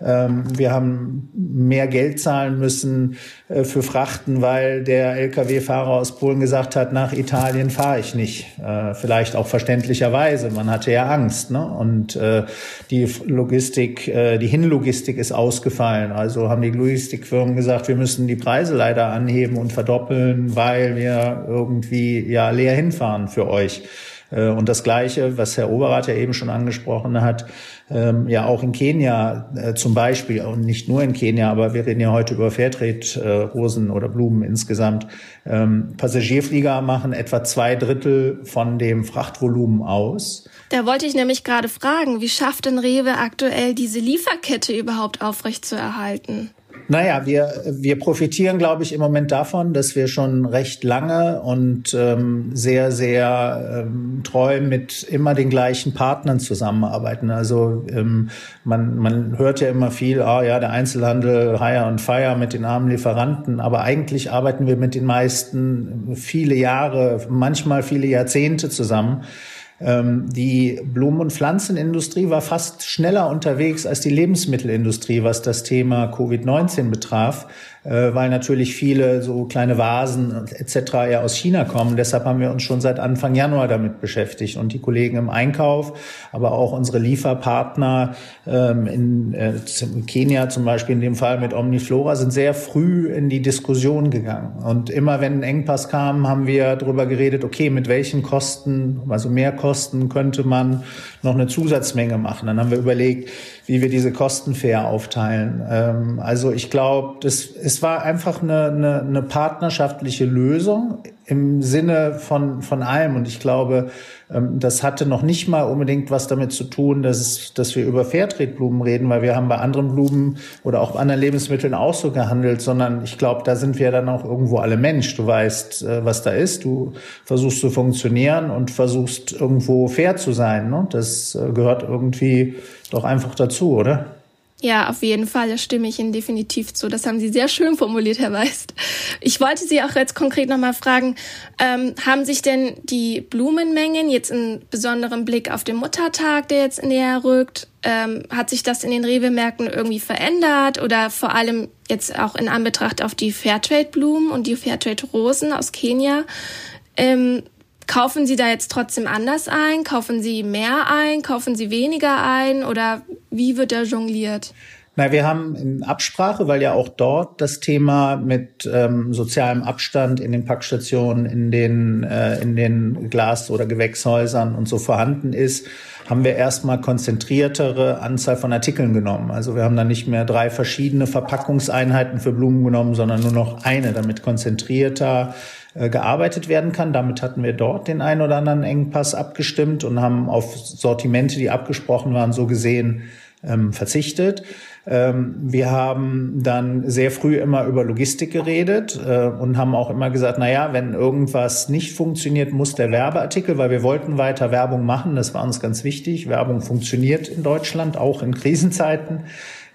Ähm, wir haben mehr Geld zahlen müssen äh, für Frachten, weil der Lkw-Fahrer aus Polen gesagt hat, nach Italien fahre ich nicht. Äh, vielleicht auch verständlicherweise. Man hatte ja Angst. Ne? Und äh, die Logistik, die Hinlogistik ist ausgefallen. Also haben die Logistikfirmen gesagt, wir müssen die Preise leider anheben und verdoppeln, weil wir irgendwie ja leer hinfahren für euch. Äh, und das Gleiche, was Herr Oberrat ja eben schon angesprochen hat, ähm, ja auch in Kenia äh, zum Beispiel und nicht nur in Kenia, aber wir reden ja heute über Fairtrade-Rosen oder Blumen insgesamt. Ähm, Passagierflieger machen etwa zwei Drittel von dem Frachtvolumen aus. Da wollte ich nämlich gerade fragen, wie schafft denn Rewe aktuell diese Lieferkette überhaupt aufrechtzuerhalten? Naja, wir, wir profitieren, glaube ich, im Moment davon, dass wir schon recht lange und ähm, sehr, sehr ähm, treu mit immer den gleichen Partnern zusammenarbeiten. Also ähm, man, man hört ja immer viel, ah ja, der Einzelhandel, Hire und Fire mit den armen Lieferanten, aber eigentlich arbeiten wir mit den meisten viele Jahre, manchmal viele Jahrzehnte zusammen. Ähm, die Blumen- und Pflanzenindustrie war fast schneller unterwegs als die Lebensmittelindustrie, was das Thema Covid-19 betraf. Äh, weil natürlich viele so kleine Vasen etc. ja aus China kommen. Deshalb haben wir uns schon seit Anfang Januar damit beschäftigt und die Kollegen im Einkauf, aber auch unsere Lieferpartner ähm, in äh, Kenia zum Beispiel in dem Fall mit Omniflora sind sehr früh in die Diskussion gegangen. Und immer wenn ein Engpass kam, haben wir darüber geredet, okay, mit welchen Kosten, also mehr Kosten könnte man noch eine Zusatzmenge machen. Dann haben wir überlegt, wie wir diese Kosten fair aufteilen. Ähm, also ich glaube, das es war einfach eine, eine, eine partnerschaftliche Lösung im Sinne von, von allem. Und ich glaube, ähm, das hatte noch nicht mal unbedingt was damit zu tun, dass, es, dass wir über Fairtrade-Blumen reden, weil wir haben bei anderen Blumen oder auch anderen Lebensmitteln auch so gehandelt, sondern ich glaube, da sind wir dann auch irgendwo alle Mensch. Du weißt, äh, was da ist, du versuchst zu funktionieren und versuchst irgendwo fair zu sein. Ne? Das äh, gehört irgendwie doch einfach dazu, oder? Ja, auf jeden Fall, da stimme ich Ihnen definitiv zu. Das haben Sie sehr schön formuliert, Herr Weist. Ich wollte Sie auch jetzt konkret nochmal fragen, ähm, haben sich denn die Blumenmengen jetzt in besonderem Blick auf den Muttertag, der jetzt näher rückt, ähm, hat sich das in den Rewe-Märkten irgendwie verändert oder vor allem jetzt auch in Anbetracht auf die Fairtrade-Blumen und die Fairtrade-Rosen aus Kenia? Ähm, Kaufen Sie da jetzt trotzdem anders ein? Kaufen Sie mehr ein? Kaufen Sie weniger ein? Oder wie wird da jongliert? Na, wir haben in Absprache, weil ja auch dort das Thema mit ähm, sozialem Abstand in den Packstationen, in den, äh, in den Glas- oder Gewächshäusern und so vorhanden ist, haben wir erstmal konzentriertere Anzahl von Artikeln genommen. Also wir haben dann nicht mehr drei verschiedene Verpackungseinheiten für Blumen genommen, sondern nur noch eine, damit konzentrierter gearbeitet werden kann. Damit hatten wir dort den einen oder anderen Engpass abgestimmt und haben auf Sortimente, die abgesprochen waren, so gesehen ähm, verzichtet. Ähm, wir haben dann sehr früh immer über Logistik geredet äh, und haben auch immer gesagt, na ja, wenn irgendwas nicht funktioniert, muss der Werbeartikel, weil wir wollten weiter Werbung machen. Das war uns ganz wichtig. Werbung funktioniert in Deutschland, auch in Krisenzeiten.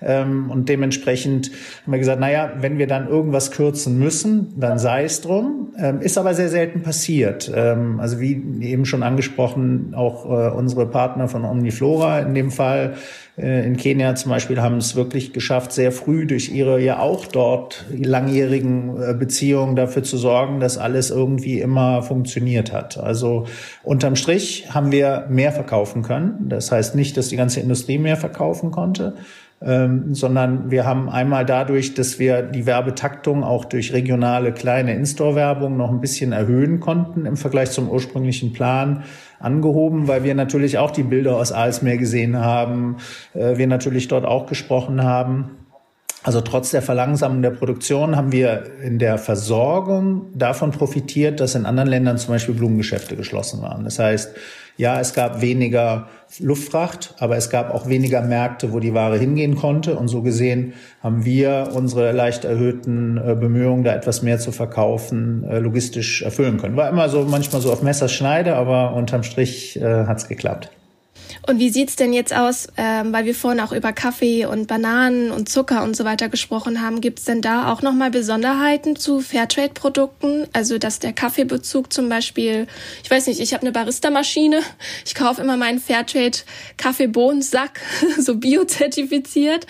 Ähm, und dementsprechend haben wir gesagt, naja, wenn wir dann irgendwas kürzen müssen, dann sei es drum. Ähm, ist aber sehr selten passiert. Ähm, also wie eben schon angesprochen, auch äh, unsere Partner von Omniflora in dem Fall äh, in Kenia zum Beispiel haben es wirklich geschafft, sehr früh durch ihre ja auch dort langjährigen äh, Beziehungen dafür zu sorgen, dass alles irgendwie immer funktioniert hat. Also unterm Strich haben wir mehr verkaufen können. Das heißt nicht, dass die ganze Industrie mehr verkaufen konnte, ähm, sondern wir haben einmal dadurch, dass wir die Werbetaktung auch durch regionale kleine In-Store-Werbung noch ein bisschen erhöhen konnten im Vergleich zum ursprünglichen Plan, angehoben, weil wir natürlich auch die Bilder aus Aalsmeer gesehen haben, äh, wir natürlich dort auch gesprochen haben. Also trotz der Verlangsamung der Produktion haben wir in der Versorgung davon profitiert, dass in anderen Ländern zum Beispiel Blumengeschäfte geschlossen waren. Das heißt, ja, es gab weniger Luftfracht, aber es gab auch weniger Märkte, wo die Ware hingehen konnte. Und so gesehen haben wir unsere leicht erhöhten äh, Bemühungen, da etwas mehr zu verkaufen, äh, logistisch erfüllen können. War immer so manchmal so auf Messerschneide, aber unterm Strich äh, hat es geklappt. Und wie sieht's denn jetzt aus, ähm, weil wir vorhin auch über Kaffee und Bananen und Zucker und so weiter gesprochen haben, gibt's denn da auch nochmal Besonderheiten zu Fairtrade-Produkten? Also dass der Kaffeebezug zum Beispiel, ich weiß nicht, ich habe eine Barista-Maschine, ich kaufe immer meinen Fairtrade-Kaffeebohnensack, so biozertifiziert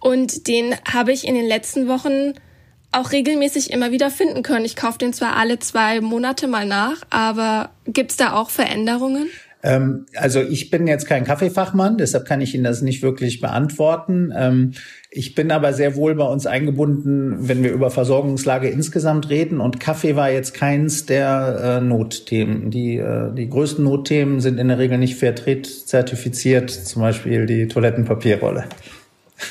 und den habe ich in den letzten Wochen auch regelmäßig immer wieder finden können. Ich kaufe den zwar alle zwei Monate mal nach, aber gibt's da auch Veränderungen? Ähm, also ich bin jetzt kein Kaffeefachmann, deshalb kann ich Ihnen das nicht wirklich beantworten. Ähm, ich bin aber sehr wohl bei uns eingebunden, wenn wir über Versorgungslage insgesamt reden. Und Kaffee war jetzt keins der äh, Notthemen. Die, äh, die größten Notthemen sind in der Regel nicht Fairtrade zertifiziert, zum Beispiel die Toilettenpapierrolle.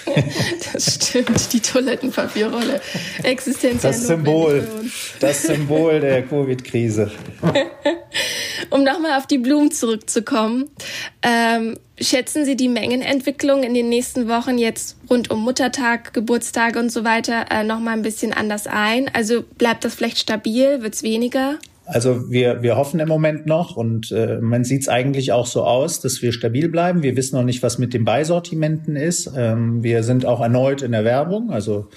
Das stimmt, die Toilettenpapierrolle. Existenziell. Das Symbol, das Symbol der Covid-Krise. um nochmal auf die Blumen zurückzukommen. Ähm, schätzen Sie die Mengenentwicklung in den nächsten Wochen jetzt rund um Muttertag, Geburtstage und so weiter äh, nochmal ein bisschen anders ein? Also bleibt das vielleicht stabil? Wird es weniger? Also wir, wir hoffen im Moment noch und äh, man sieht es eigentlich auch so aus, dass wir stabil bleiben. Wir wissen noch nicht, was mit den Beisortimenten ist. Ähm, wir sind auch erneut in der Werbung, also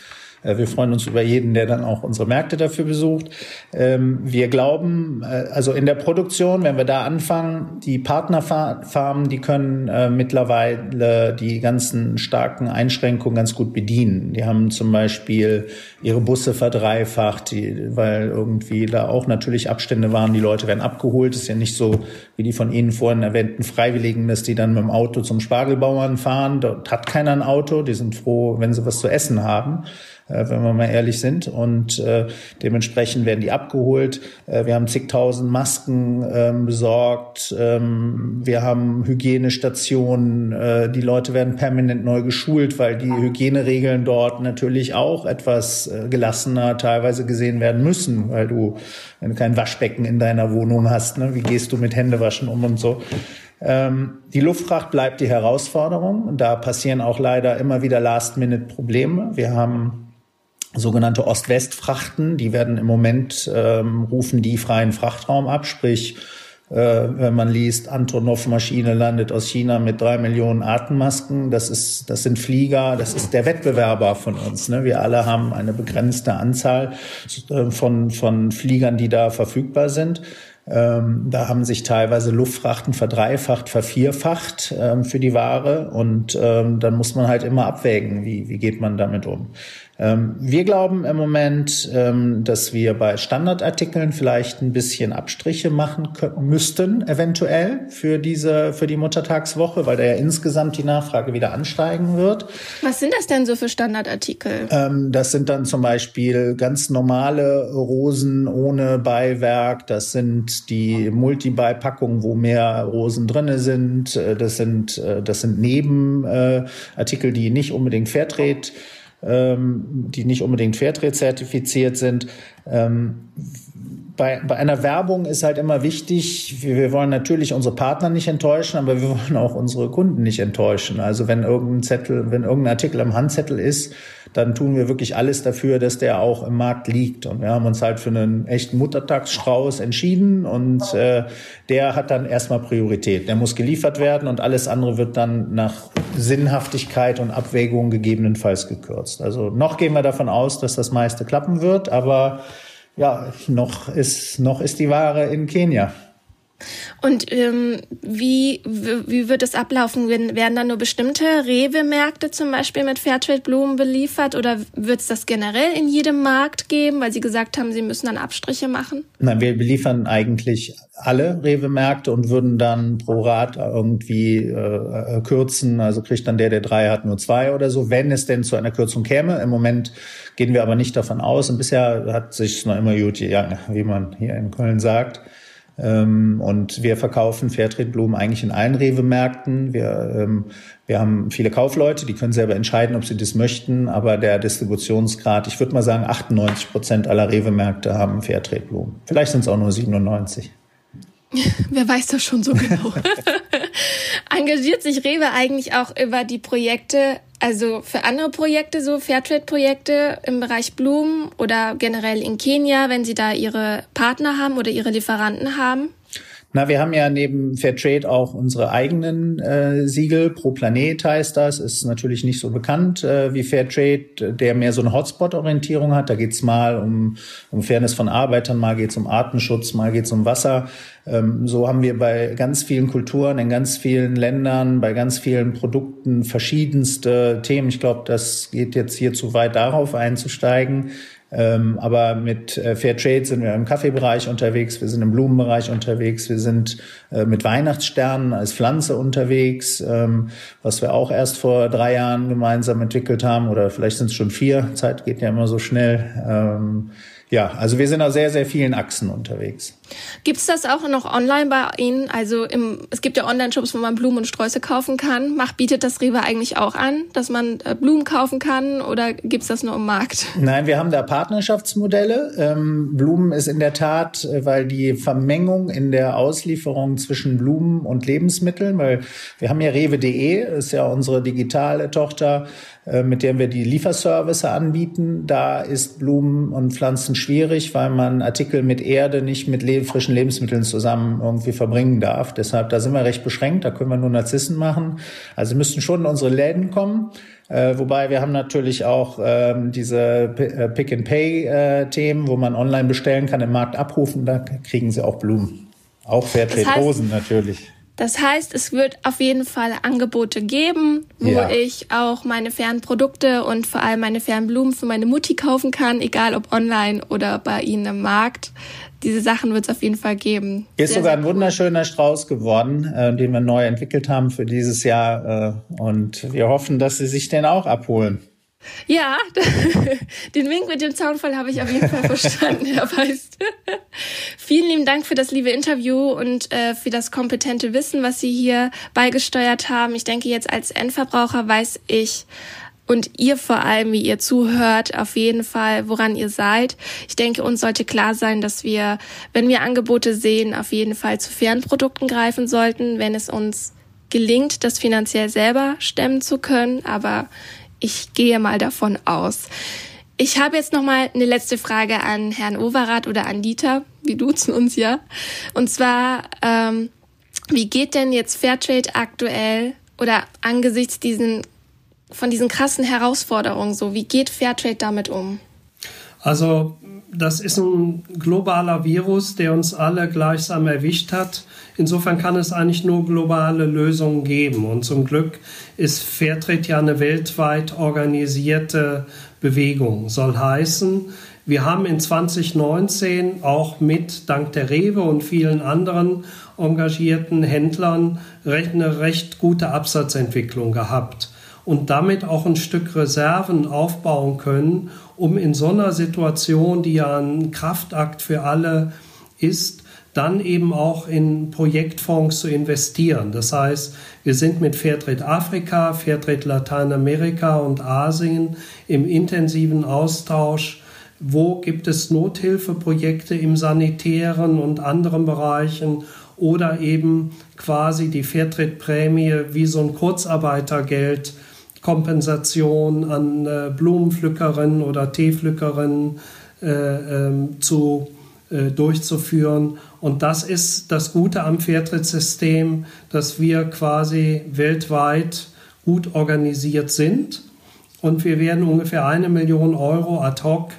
wir freuen uns über jeden, der dann auch unsere Märkte dafür besucht. Ähm, wir glauben, äh, also in der Produktion, wenn wir da anfangen, die Partnerfarmen, die können äh, mittlerweile die ganzen starken Einschränkungen ganz gut bedienen. Die haben zum Beispiel ihre Busse verdreifacht, weil irgendwie da auch natürlich Abstände waren. Die Leute werden abgeholt. Das ist ja nicht so wie die von Ihnen vorhin erwähnten Freiwilligen, dass die dann mit dem Auto zum Spargelbauern fahren. Dort hat keiner ein Auto. Die sind froh, wenn sie was zu essen haben äh, wenn wir mal ehrlich sind. Und äh, dementsprechend werden die abgeholt. Äh, wir haben zigtausend Masken ähm, besorgt. Ähm, wir haben Hygienestationen. Äh, die Leute werden permanent neu geschult, weil die Hygieneregeln dort natürlich auch etwas äh, gelassener teilweise gesehen werden müssen, weil du, wenn du kein Waschbecken in deiner Wohnung hast, ne, wie gehst du mit Händewaschen um und so. Ähm, die Luftfracht bleibt die Herausforderung. Da passieren auch leider immer wieder Last-Minute-Probleme. Wir haben sogenannte Ost-West-Frachten. Die werden im Moment, ähm, rufen die freien Frachtraum ab, sprich, äh, wenn man liest, Antonov-Maschine landet aus China mit drei Millionen Atemmasken. Das ist, das sind Flieger, das ist der Wettbewerber von uns. Ne? Wir alle haben eine begrenzte Anzahl äh, von, von Fliegern, die da verfügbar sind. Ähm, da haben sich teilweise Luftfrachten verdreifacht, vervierfacht ähm, für die Ware und ähm, dann muss man halt immer abwägen, wie, wie geht man damit um. Ähm, wir glauben im Moment, ähm, dass wir bei Standardartikeln vielleicht ein bisschen Abstriche machen müssten, eventuell für diese, für die Muttertagswoche, weil da ja insgesamt die Nachfrage wieder ansteigen wird. Was sind das denn so für Standardartikel? Ähm, das sind dann zum Beispiel ganz normale Rosen ohne Beiwerk. Das sind die Multibeipackungen, wo mehr Rosen drinne sind. Äh, das sind, äh, das sind Nebenartikel, die nicht unbedingt Fairtrade ähm, die nicht unbedingt Fairtrade zertifiziert sind. Ähm, bei, bei einer Werbung ist halt immer wichtig, wir, wir wollen natürlich unsere Partner nicht enttäuschen, aber wir wollen auch unsere Kunden nicht enttäuschen. Also wenn irgendein Zettel, wenn irgendein Artikel am Handzettel ist, dann tun wir wirklich alles dafür, dass der auch im Markt liegt. Und wir haben uns halt für einen echten Muttertagsstrauß entschieden und äh, der hat dann erstmal Priorität. Der muss geliefert werden und alles andere wird dann nach Sinnhaftigkeit und Abwägung gegebenenfalls gekürzt. Also noch gehen wir davon aus, dass das meiste klappen wird, aber ja, noch ist, noch ist die Ware in Kenia. Und ähm, wie, wie wird es ablaufen? Werden dann nur bestimmte Rewe-Märkte zum Beispiel mit Fairtrade-Blumen beliefert oder wird es das generell in jedem Markt geben, weil Sie gesagt haben, Sie müssen dann Abstriche machen? Nein, wir beliefern eigentlich alle Rewe-Märkte und würden dann pro Rat irgendwie äh, kürzen. Also kriegt dann der, der drei hat, nur zwei oder so, wenn es denn zu einer Kürzung käme. Im Moment gehen wir aber nicht davon aus. Und bisher hat sich noch immer gut, ja, wie man hier in Köln sagt. Ähm, und wir verkaufen Fairtrade-Blumen eigentlich in allen Rewe-Märkten. Wir, ähm, wir haben viele Kaufleute, die können selber entscheiden, ob sie das möchten. Aber der Distributionsgrad, ich würde mal sagen, 98 Prozent aller Rewe-Märkte haben Fairtrade-Blumen. Vielleicht sind es auch nur 97. Wer weiß das schon so genau? Engagiert sich Rewe eigentlich auch über die Projekte also für andere Projekte, so Fairtrade-Projekte im Bereich Blumen oder generell in Kenia, wenn Sie da Ihre Partner haben oder Ihre Lieferanten haben? Na, wir haben ja neben Fairtrade auch unsere eigenen äh, Siegel. Pro Planet heißt das. Ist natürlich nicht so bekannt äh, wie Fairtrade, der mehr so eine Hotspot-Orientierung hat. Da geht's mal um, um Fairness von Arbeitern, mal geht's um Artenschutz, mal geht's um Wasser. Ähm, so haben wir bei ganz vielen Kulturen, in ganz vielen Ländern, bei ganz vielen Produkten verschiedenste Themen. Ich glaube, das geht jetzt hier zu weit darauf einzusteigen. Ähm, aber mit äh, Fair Trade sind wir im Kaffeebereich unterwegs, wir sind im Blumenbereich unterwegs, wir sind äh, mit Weihnachtssternen als Pflanze unterwegs, ähm, was wir auch erst vor drei Jahren gemeinsam entwickelt haben oder vielleicht sind es schon vier. Zeit geht ja immer so schnell. Ähm, ja, also wir sind auf sehr, sehr vielen Achsen unterwegs. Gibt es das auch noch online bei Ihnen? Also im, es gibt ja Online-Shops, wo man Blumen und Sträuße kaufen kann. Macht, bietet das Rewe eigentlich auch an, dass man äh, Blumen kaufen kann oder gibt es das nur im Markt? Nein, wir haben da Partnerschaftsmodelle. Ähm, Blumen ist in der Tat, äh, weil die Vermengung in der Auslieferung zwischen Blumen und Lebensmitteln, weil wir haben ja rewe.de, ist ja unsere digitale Tochter, äh, mit der wir die Lieferservice anbieten. Da ist Blumen und Pflanzen schwierig, weil man Artikel mit Erde nicht mit le frischen Lebensmitteln zusammen irgendwie verbringen darf. Deshalb, da sind wir recht beschränkt, da können wir nur Narzissen machen. Also müssten schon in unsere Läden kommen. Äh, wobei wir haben natürlich auch ähm, diese äh, Pick-and-Pay-Themen, äh, wo man online bestellen kann, im Markt abrufen, da kriegen sie auch Blumen. Auch Fairtrade-Rosen das heißt, natürlich. Das heißt, es wird auf jeden Fall Angebote geben, wo ja. ich auch meine fairen Produkte und vor allem meine fairen Blumen für meine Mutti kaufen kann, egal ob online oder bei Ihnen im Markt. Diese Sachen wird es auf jeden Fall geben. Ist sehr, sogar ein cool. wunderschöner Strauß geworden, äh, den wir neu entwickelt haben für dieses Jahr. Äh, und wir hoffen, dass Sie sich den auch abholen. Ja, den Wink mit dem Zaunfall habe ich auf jeden Fall verstanden, Herr Weist. Vielen lieben Dank für das liebe Interview und äh, für das kompetente Wissen, was Sie hier beigesteuert haben. Ich denke, jetzt als Endverbraucher weiß ich und ihr vor allem, wie ihr zuhört, auf jeden Fall, woran ihr seid. Ich denke, uns sollte klar sein, dass wir, wenn wir Angebote sehen, auf jeden Fall zu fairen Produkten greifen sollten, wenn es uns gelingt, das finanziell selber stemmen zu können. Aber ich gehe mal davon aus. Ich habe jetzt noch mal eine letzte Frage an Herrn Overath oder an Dieter. Wir duzen uns ja. Und zwar, ähm, wie geht denn jetzt Fairtrade aktuell oder angesichts diesen, von diesen krassen Herausforderungen so, wie geht Fairtrade damit um? Also das ist ein globaler Virus, der uns alle gleichsam erwischt hat. Insofern kann es eigentlich nur globale Lösungen geben. Und zum Glück ist Fairtrade ja eine weltweit organisierte Bewegung. Soll heißen, wir haben in 2019 auch mit, dank der Rewe und vielen anderen engagierten Händlern, eine recht gute Absatzentwicklung gehabt und damit auch ein Stück Reserven aufbauen können, um in so einer Situation, die ja ein Kraftakt für alle ist, dann eben auch in Projektfonds zu investieren. Das heißt, wir sind mit Fairtrade Afrika, Fairtrade Lateinamerika und Asien im intensiven Austausch. Wo gibt es Nothilfeprojekte im sanitären und anderen Bereichen oder eben quasi die Fairtrade-Prämie wie so ein Kurzarbeitergeld Kompensation an äh, Blumenpflückerinnen oder Teepflückerinnen äh, ähm, zu, äh, durchzuführen. Und das ist das Gute am Fairtrade-System, dass wir quasi weltweit gut organisiert sind. Und wir werden ungefähr eine Million Euro ad hoc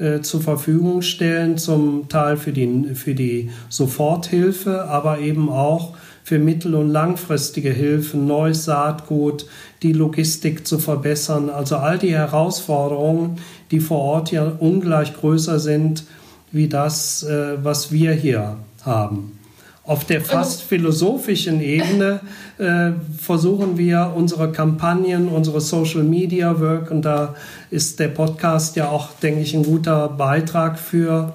äh, zur Verfügung stellen, zum Teil für die, für die Soforthilfe, aber eben auch für mittel- und langfristige Hilfen, neues Saatgut, die Logistik zu verbessern. Also all die Herausforderungen, die vor Ort ja ungleich größer sind wie das, äh, was wir hier haben. Auf der fast philosophischen Ebene äh, versuchen wir unsere Kampagnen, unsere Social Media Work, und da ist der Podcast ja auch, denke ich, ein guter Beitrag für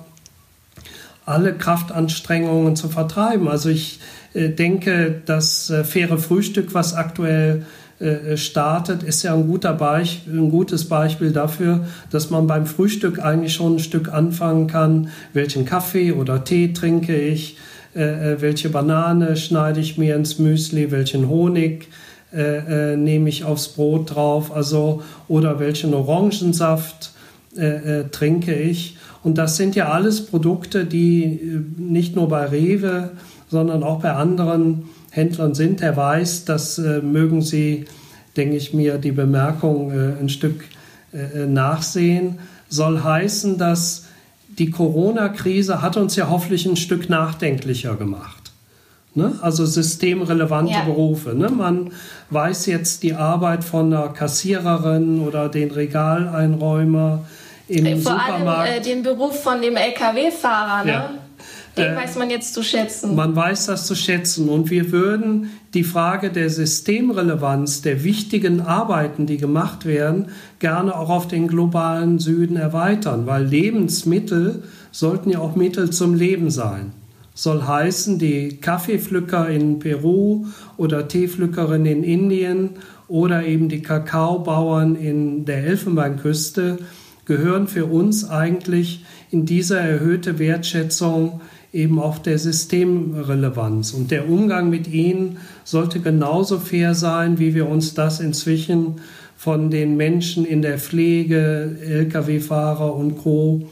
alle Kraftanstrengungen zu vertreiben. Also ich denke, das äh, faire Frühstück, was aktuell äh, startet, ist ja ein, guter Beich ein gutes Beispiel dafür, dass man beim Frühstück eigentlich schon ein Stück anfangen kann, welchen Kaffee oder Tee trinke ich, äh, welche Banane schneide ich mir ins Müsli, welchen Honig äh, äh, nehme ich aufs Brot drauf, also oder welchen Orangensaft äh, trinke ich. Und das sind ja alles Produkte, die nicht nur bei Rewe sondern auch bei anderen Händlern sind. Er weiß, das äh, mögen Sie, denke ich mir, die Bemerkung äh, ein Stück äh, nachsehen. Soll heißen, dass die Corona-Krise hat uns ja hoffentlich ein Stück nachdenklicher gemacht. Ne? Also systemrelevante ja. Berufe. Ne? Man weiß jetzt die Arbeit von einer Kassiererin oder den Regaleinräumer im Vor Supermarkt. Vor allem äh, den Beruf von dem Lkw-Fahrer. Ne? Ja. Den äh, weiß man jetzt zu schätzen. Man weiß das zu schätzen. Und wir würden die Frage der Systemrelevanz der wichtigen Arbeiten, die gemacht werden, gerne auch auf den globalen Süden erweitern, weil Lebensmittel sollten ja auch Mittel zum Leben sein. Soll heißen, die Kaffeepflücker in Peru oder Teepflückerin in Indien oder eben die Kakaobauern in der Elfenbeinküste gehören für uns eigentlich in dieser erhöhte Wertschätzung eben auch der Systemrelevanz. Und der Umgang mit ihnen sollte genauso fair sein, wie wir uns das inzwischen von den Menschen in der Pflege, Lkw-Fahrer und Co.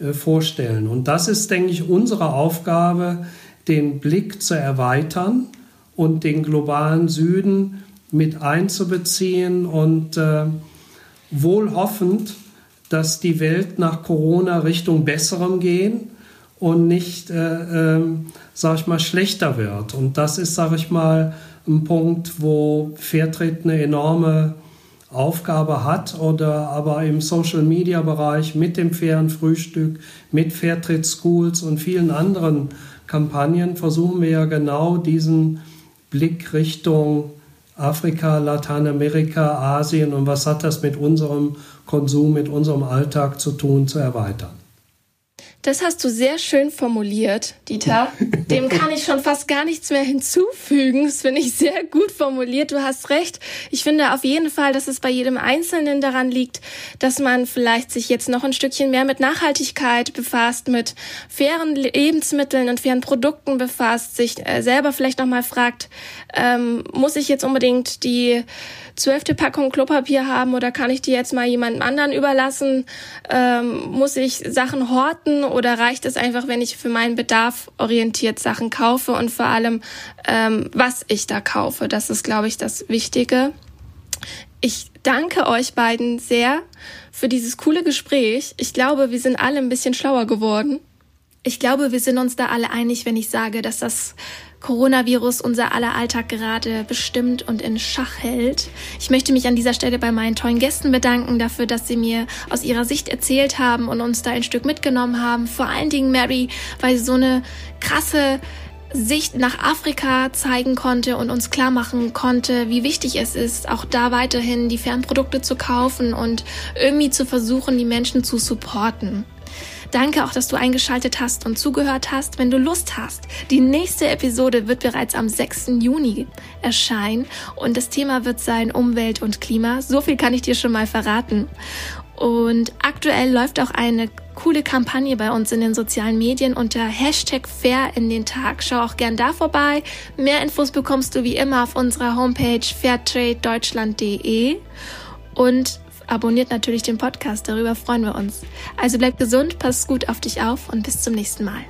Äh, vorstellen. Und das ist, denke ich, unsere Aufgabe, den Blick zu erweitern und den globalen Süden mit einzubeziehen und äh, wohl hoffend, dass die Welt nach Corona Richtung Besserem gehen und nicht, äh, ähm, sag ich mal, schlechter wird. Und das ist, sag ich mal, ein Punkt, wo Fairtrade eine enorme Aufgabe hat oder aber im Social Media Bereich mit dem fairen Frühstück, mit Fairtrade Schools und vielen anderen Kampagnen versuchen wir ja genau diesen Blick Richtung Afrika, Lateinamerika, Asien und was hat das mit unserem Konsum, mit unserem Alltag zu tun, zu erweitern. Das hast du sehr schön formuliert, Dieter. Dem kann ich schon fast gar nichts mehr hinzufügen. Das finde ich sehr gut formuliert. Du hast recht. Ich finde auf jeden Fall, dass es bei jedem Einzelnen daran liegt, dass man vielleicht sich jetzt noch ein Stückchen mehr mit Nachhaltigkeit befasst, mit fairen Lebensmitteln und fairen Produkten befasst, sich äh, selber vielleicht nochmal fragt, ähm, muss ich jetzt unbedingt die zwölfte Packung Klopapier haben oder kann ich die jetzt mal jemandem anderen überlassen? Ähm, muss ich Sachen horten oder reicht es einfach, wenn ich für meinen Bedarf orientiert Sachen kaufe und vor allem, ähm, was ich da kaufe? Das ist, glaube ich, das Wichtige. Ich danke euch beiden sehr für dieses coole Gespräch. Ich glaube, wir sind alle ein bisschen schlauer geworden. Ich glaube, wir sind uns da alle einig, wenn ich sage, dass das Coronavirus unser aller Alltag gerade bestimmt und in Schach hält. Ich möchte mich an dieser Stelle bei meinen tollen Gästen bedanken dafür, dass sie mir aus ihrer Sicht erzählt haben und uns da ein Stück mitgenommen haben. Vor allen Dingen Mary, weil sie so eine krasse Sicht nach Afrika zeigen konnte und uns klar machen konnte, wie wichtig es ist, auch da weiterhin die Fernprodukte zu kaufen und irgendwie zu versuchen, die Menschen zu supporten. Danke auch, dass du eingeschaltet hast und zugehört hast. Wenn du Lust hast, die nächste Episode wird bereits am 6. Juni erscheinen und das Thema wird sein Umwelt und Klima. So viel kann ich dir schon mal verraten. Und aktuell läuft auch eine coole Kampagne bei uns in den sozialen Medien unter Hashtag Fair in den Tag. Schau auch gern da vorbei. Mehr Infos bekommst du wie immer auf unserer Homepage fairtradedeutschland.de. Und abonniert natürlich den Podcast, darüber freuen wir uns. Also bleib gesund, pass gut auf dich auf und bis zum nächsten Mal.